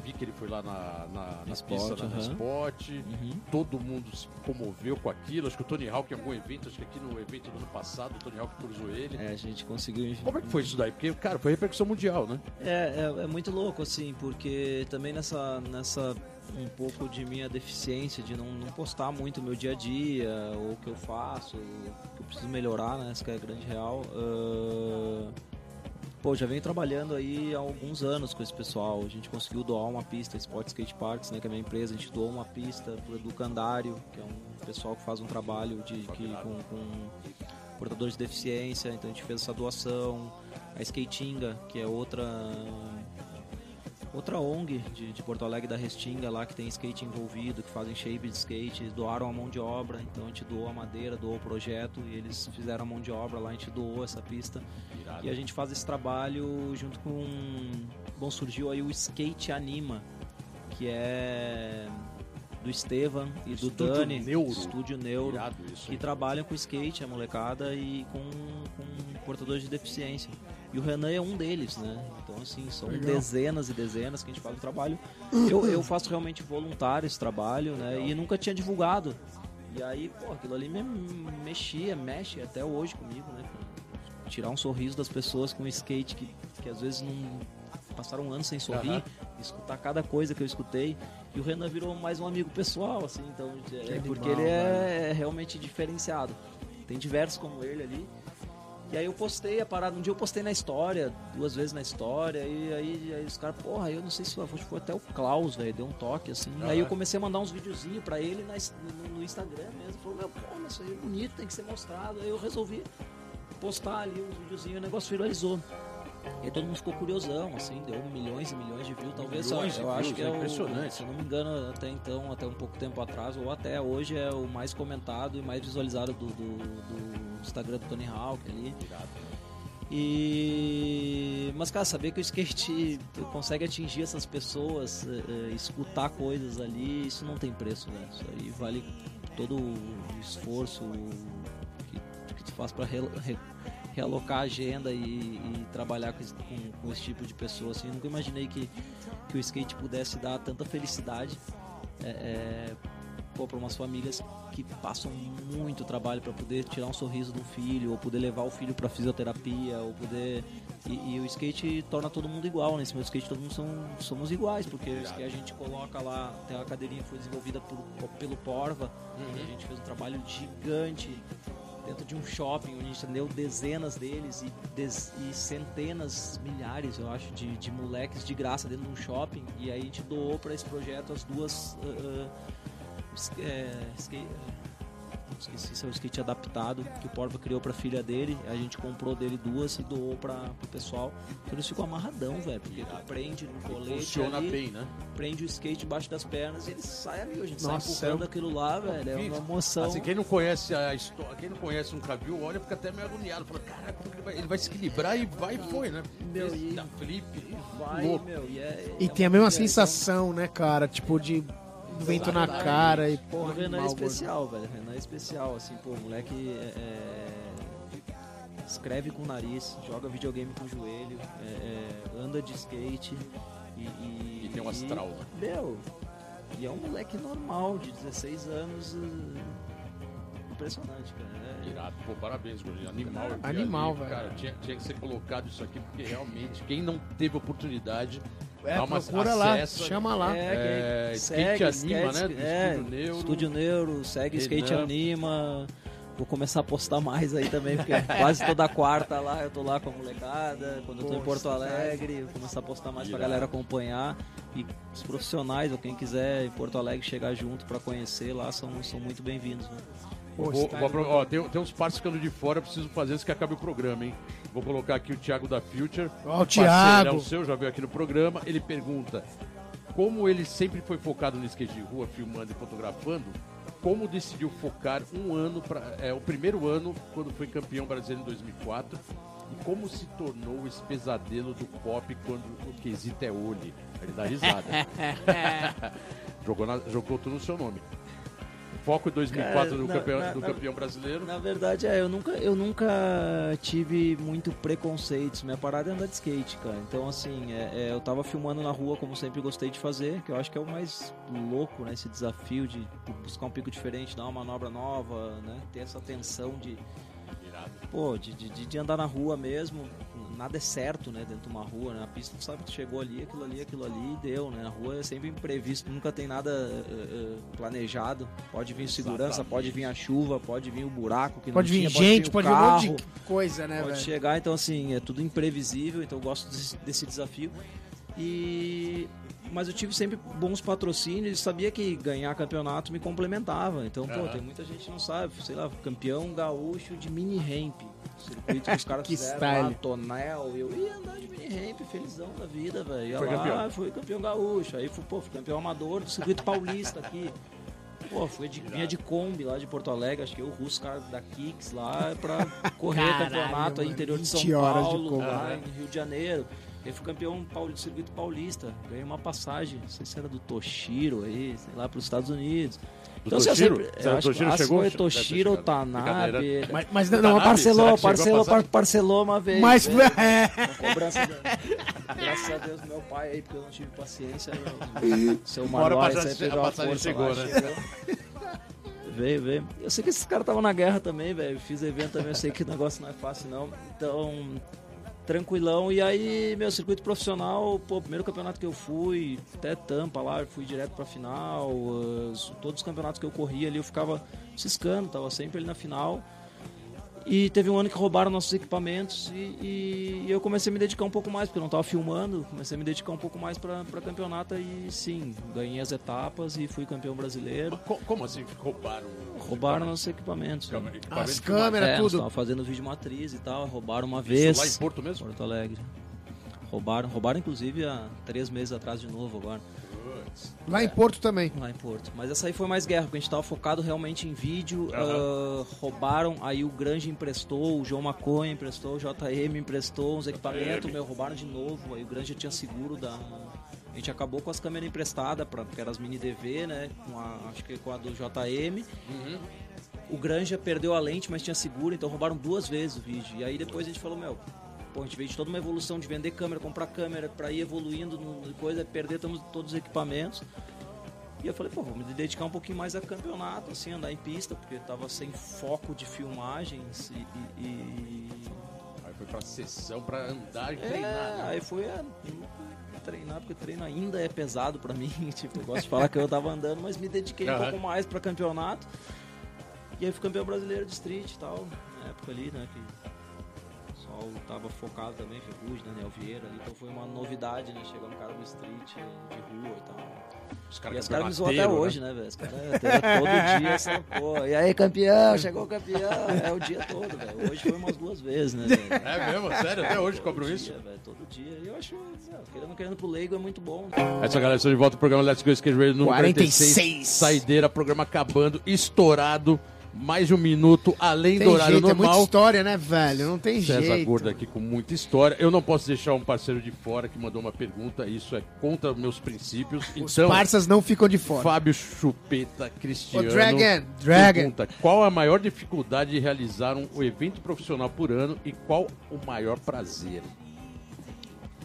Vi que ele foi lá na, na, na Spot, pista, na, na. Spot. Uhum. Todo mundo se comoveu com aquilo. Acho que o Tony Hawk em algum evento, acho que aqui no evento do ano passado, o Tony Hawk cruzou ele. É, a gente conseguiu. Como é que foi isso daí? Porque, cara, foi repercussão mundial, né? É, é, é muito louco, assim, porque também nessa, nessa um pouco de minha deficiência de não, não postar muito o meu dia a dia, ou o que eu faço, o que eu preciso melhorar, né? Essa que é a grande real. ah, Pô, já venho trabalhando aí há alguns anos com esse pessoal. A gente conseguiu doar uma pista, Sport Skate Parks, né? Que é a minha empresa. A gente doou uma pista pro Educandário, que é um pessoal que faz um trabalho de, que, com, com portadores de deficiência. Então a gente fez essa doação. A Skatinga, que é outra outra ONG de, de Porto Alegre da Restinga lá que tem skate envolvido, que fazem shape de skate, eles doaram a mão de obra, então a gente doou a madeira, doou o projeto e eles fizeram a mão de obra lá, a gente doou essa pista e a gente faz esse trabalho junto com. Bom, surgiu aí o Skate Anima, que é do Estevan e do Estúdio Dani, Neuro. Estúdio Neuro, Irado isso. que trabalham com skate, a molecada, e com, com portadores de deficiência. E o Renan é um deles, né? Então, assim, são Legal. dezenas e dezenas que a gente faz o trabalho. Eu, eu faço realmente voluntário esse trabalho, né? E nunca tinha divulgado. E aí, pô, aquilo ali me mexia, mexe até hoje comigo, né? Tirar um sorriso das pessoas com um skate que, que às vezes não passaram anos sem sorrir, Aham. escutar cada coisa que eu escutei. E o Renan virou mais um amigo pessoal, assim, então, é animal, porque ele é realmente diferenciado. Tem diversos como ele ali. E aí eu postei a parada, um dia eu postei na história, duas vezes na história, e aí, aí os caras, porra, eu não sei se foi, foi até o Klaus, velho, deu um toque assim. Aham. Aí eu comecei a mandar uns videozinhos pra ele na, no, no Instagram mesmo. Falou, meu, porra, isso aí é bonito, tem que ser mostrado. Aí eu resolvi postar ali uns videozinhos e o negócio viralizou. E aí todo mundo ficou curiosão, assim, deu milhões e milhões de views. Talvez Milhões eu de acho views, que é é o- impressionante. Se eu não me engano, até então, até um pouco tempo atrás, ou até hoje é o mais comentado e mais visualizado do, do, do Instagram do Tony Hawk ali. E. Mas, cara, saber que o skate consegue atingir essas pessoas, eh, eh, escutar coisas ali, isso não tem preço, né? Isso aí vale todo o esforço que, que tu faz pra re- re- realocar a agenda e, e trabalhar com esse, com- com esse tipo de pessoa. Assim, eu nunca imaginei que, que o skate pudesse dar tanta felicidade é, é, para umas famílias que passam muito trabalho para poder tirar um sorriso um filho, ou poder levar o filho para fisioterapia, ou poder. E, e o skate torna todo mundo igual, né? Nesse meu skate todo mundo são, somos iguais, porque a gente coloca lá, tem uma cadeirinha que foi desenvolvida por, pelo Porva, e a gente fez um trabalho gigante dentro de um shopping onde a gente atendeu dezenas deles e, e centenas, milhares, eu acho, de, de moleques de graça dentro de um shopping. E aí a gente doou para esse projeto as duas. ah, es- é, skate, não esqueci se é o skate adaptado que o Porva criou pra filha dele. A gente comprou dele duas e doou para pro pessoal. Então eles ficam amarradão, velho, porque tu prende no colete. Funciona ali, bem, né? Prende o skate embaixo das pernas e ele sai ali. A gente Nossa, sai empurrando eu- aquilo lá, velho. É uma emoção. Assim, quem não conhece a história, quem não conhece nunca viu, olha, fica até meio agoniado. Fala, cara, como que ele vai, ele vai se equilibrar e vai e foi, né? Meu, Esse e- da flip, Vai, louco. meu, e é, E é tem a mesma diversão. sensação, né, cara? Tipo, de vento na cara e O porra, Renan é especial, velho. O Renan é especial, assim, pô, o moleque é, é, escreve com o nariz, joga videogame com o joelho, é, é, anda de skate e, e, E tem um astral, né? Meu, e é um moleque normal, de 16 anos. impressionante, cara. É... Irado. Pô, parabéns, Gordinho. Animal. Animal, ali, velho. Cara, tinha, tinha que ser colocado isso aqui, porque realmente, quem não teve oportunidade, É, dá uma procura lá, chama lá. É, que skate anima, né? Do é, Estúdio Neuro. Estúdio Neuro, segue Renan. Skate Anima. Vou começar a postar mais aí também, porque quase toda quarta lá eu tô lá com a molecada. Quando eu tô em Porto Poxa, Alegre, vou começar a postar mais pra galera acompanhar. E os profissionais, ou quem quiser em Porto Alegre chegar junto pra conhecer lá, são, são muito bem-vindos. Né? Vou- vou ó, tem, tem uns parceiros ficando de fora, eu preciso fazer antes que acabe o programa, hein? Vou colocar aqui o Thiago da Future. Ó, o Parceirão Thiago. seu, já veio aqui no programa. Ele pergunta como ele sempre foi focado no skate de rua, filmando e fotografando, como decidiu focar um ano, pra, é, o primeiro ano, quando foi campeão brasileiro em 2004, e como se tornou esse pesadelo do pop quando o quesito é olho. Ele dá risada. jogou, na- jogou tudo no seu nome. Foco em 2004 Cara, do, na- campeão, na- do campeão brasileiro. Na verdade, é, eu nunca, eu nunca tive muito preconceitos. Minha parada é andar de skate, cara. Então, assim, é, é, eu tava filmando na rua como sempre gostei de fazer, que eu acho que é o mais louco, né? Esse desafio de buscar um pico diferente, dar uma manobra nova, né? Ter essa tensão de, pô, de, de- de andar na rua mesmo. Nada é certo, né? Dentro de uma rua, né? A pista tu sabe que tu chegou ali, aquilo ali, aquilo ali e deu, né? A rua é sempre imprevisto, nunca tem nada eh, eh, planejado. Pode vir segurança, pode vir a chuva, pode vir o buraco que Pode não vir tinha, gente, pode vir um carro, monte de coisa, né, pode velho? chegar, então assim, é tudo imprevisível, então eu gosto desse, desse desafio. E mas eu tive sempre bons patrocínios e sabia que ganhar campeonato me complementava. Então, pô, Aham. tem muita gente que não sabe, sei lá, campeão gaúcho de mini ramp. Circuito que os caras Que fizeram lá, tonel, eu ia andar de mini ramp, felizão da vida, velho. Foi lá, campeão. fui campeão gaúcho. Aí fui, pô, fui campeão amador do circuito paulista aqui. Pô, fui de, vinha de Kombi lá de Porto Alegre, acho que eu, o Russo, cara da Kicks lá, pra correr Caralho, campeonato aí interior de São 20 horas de Paulo, lá em Rio de Janeiro. Eu fui campeão do circuito paulista, ganhei uma passagem, não sei se era do Toshiro aí, sei lá, para os Estados Unidos. Do assim, eu Toshiro? sempre- eu que acho o Toshiro que chegou? Foi Toshiro. Tanabe. Mas, mas Não, Tanabe, parcelou, parcelou, par- parcelou uma vez. mas veio é, cobrança Graças a Deus, meu pai aí, porque eu não tive paciência. meu- Seu sempre passagem- deu a uma passagem força chegou, lá, né? chegou. Veio, veio. Eu sei que esses caras estavam na guerra também, velho. Fiz evento também, eu sei que o negócio não é fácil, não. Então, tranquilão. E aí, meu circuito profissional, pô, primeiro campeonato que eu fui, até Tampa lá, fui direto pra final. as- todos os campeonatos que eu corria ali, eu ficava ciscando, tava sempre ali na final. E teve um ano que roubaram nossos equipamentos e, e eu comecei a me dedicar um pouco mais, porque eu não estava filmando, comecei a me dedicar um pouco mais para campeonato e sim, ganhei as etapas e fui campeão brasileiro. Co- Como assim roubaram? Roubaram nossos equipamentos. Câmera- né? equipamento As câmeras, É, tudo. tava fazendo vídeo matriz e tal, roubaram uma Isso vez. lá em Porto mesmo? Porto Alegre. Roubaram, roubaram inclusive há três meses atrás de novo agora. Lá em Porto também. Lá em Porto. Mas essa aí foi mais guerra, porque a gente tava focado realmente em vídeo. Aham. ah, roubaram, aí o Grange emprestou, o João Maconha emprestou, o JM emprestou uns equipamentos, meu, roubaram de novo. Aí o Grange tinha seguro da. A gente acabou com as câmeras emprestadas, pra, que eram as mini DV, né? Com a, acho que com a do JM. Uhum. O Granja perdeu a lente, mas tinha seguro, então roubaram duas vezes o vídeo. E aí depois a gente falou, meu, pô, a gente veio de toda uma evolução de vender câmera, comprar câmera, pra ir evoluindo no coisa, perder todos os equipamentos. E eu falei, pô, vou me dedicar um pouquinho mais a campeonato, assim, andar em pista, porque tava sem foco de filmagens e. e- e- Aí foi pra sessão pra andar e É, treinar. né? aí foi é, treinar, porque treino ainda é pesado pra mim. Tipo, eu gosto de falar que eu tava andando, mas me dediquei um Aham. pouco mais pra campeonato. E aí fui campeão brasileiro de street e tal, na época ali, né? Que pessoal tava focado também, Ferrugem, Daniel Vieira então foi uma novidade, né? Chegar um cara do street, de rua e tal. Os E os caras me zoam até campeonateiro, hoje, né, velho? Os caras até todo dia essa porra. E aí, campeão, chegou o campeão. É o dia todo, velho. Hoje foi umas duas vezes, né, velho? É mesmo? Sério? Até hoje cobram Todo isso? dia, velho, todo dia. E eu acho, é, querendo ou querendo pro leigo é muito bom. É isso, galera. Estou de volta ao programa Let's Go Skate Radio número 46. 46. Saideira, programa acabando, estourado. Mais de um minuto, além Tem do horário jeito, é muita normal. história, né, velho? Não tem César jeito. Gordo aqui com muita história. Eu não posso deixar um parceiro de fora que mandou uma pergunta. Isso é contra meus princípios. Os Então, parças não ficam de fora. Fábio Chupeta Cristiano. Ô, Dragon, Dragon. Pergunta, qual a maior dificuldade de realizar um evento profissional por ano e qual o maior prazer?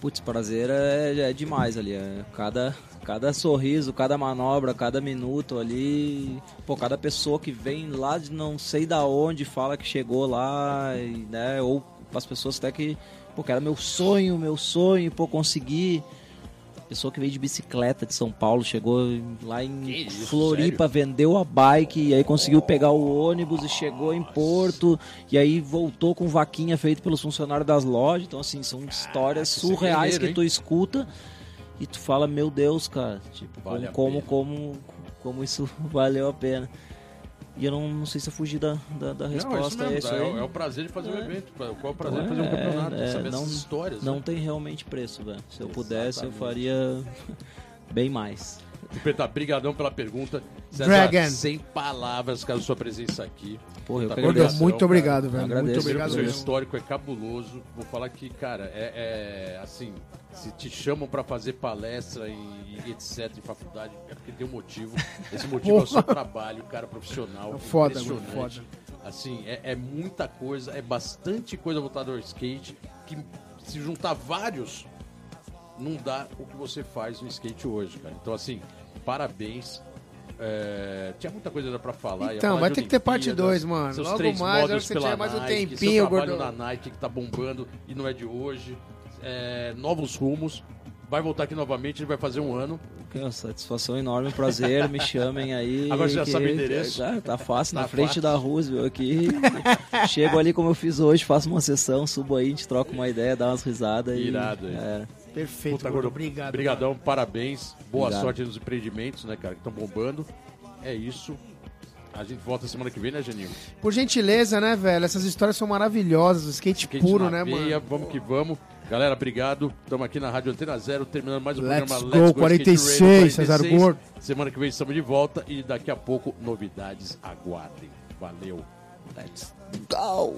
Putz, prazer é, é demais ali. É cada, cada sorriso, cada manobra, cada minuto ali. Pô, cada pessoa que vem lá de não sei da onde fala que chegou lá, e, né? Ou as pessoas até que, pô, que era meu sonho, meu sonho, pô, conseguir. Pessoa que veio de bicicleta de São Paulo, chegou lá em isso, Floripa, vendeu a bike e aí conseguiu pegar o ônibus e chegou em Porto e aí voltou com vaquinha feita pelos funcionários das lojas. Então, assim, são histórias isso é surreais que hein? tu escuta e tu fala, meu Deus, cara, tipo, Vale como, como, como, como isso valeu a pena. E eu não, não sei se eu fugi da, da, da Não, é isso resposta. é, isso é, é o prazer de fazer um É. evento. Qual é o prazer de É, fazer um campeonato? é, saber não- essas histórias. Não né? tem realmente preço, velho. Se eu pudesse, eu faria bem mais. Chupeta, brigadão pela pergunta. Dragon. sem palavras, cara, sua presença aqui. Porra, eu Tá agradeço. muito cara. obrigado, velho. Agradeço. Muito obrigado o seu histórico é cabuloso. Vou falar que, cara, é, é, assim, se te chamam pra fazer palestra e, e etc em faculdade, é porque tem um motivo. Esse motivo é o seu trabalho, cara, profissional. Foda, impressionante. foda. Assim, é, é muita coisa, é bastante coisa voltada ao skate, que se juntar vários, não dá o que você faz no skate hoje, cara. Então, assim, parabéns. É, tinha muita coisa ainda pra falar. Então, falar vai ter que ter parte Olimpíadas, dois, mano. Seus Logo três mais, acho que tiver mais um Nike, tempinho, seu trabalho gordão. na Nike que tá bombando e não é de hoje. É, novos rumos. Vai voltar aqui novamente, ele vai fazer um ano. Que é uma satisfação enorme, prazer, me chamem aí. Agora você já sabe o endereço? Já, tá fácil, Tá na frente fácil. da Roosevelt aqui. Chego ali como eu fiz hoje, faço uma sessão, subo aí, a gente troca uma ideia, dá umas risadas. e- Irado, hein? é. Perfeito, Puta, gordo. Obrigado. Brigadão, parabéns. Boa Obrigado. sorte nos empreendimentos, né, cara, que estão bombando. É isso. A gente volta semana que vem, né, Geninho? Por gentileza, né, velho? Essas histórias são maravilhosas. O skate, Skate puro, na né, veia, mano? Vamos que vamos. Galera, obrigado. Estamos aqui na Rádio Antena Zero, terminando mais um Let's programa go, 46, César Gordo. Semana que vem estamos de volta e daqui a pouco novidades aguardem. Valeu. Let's go!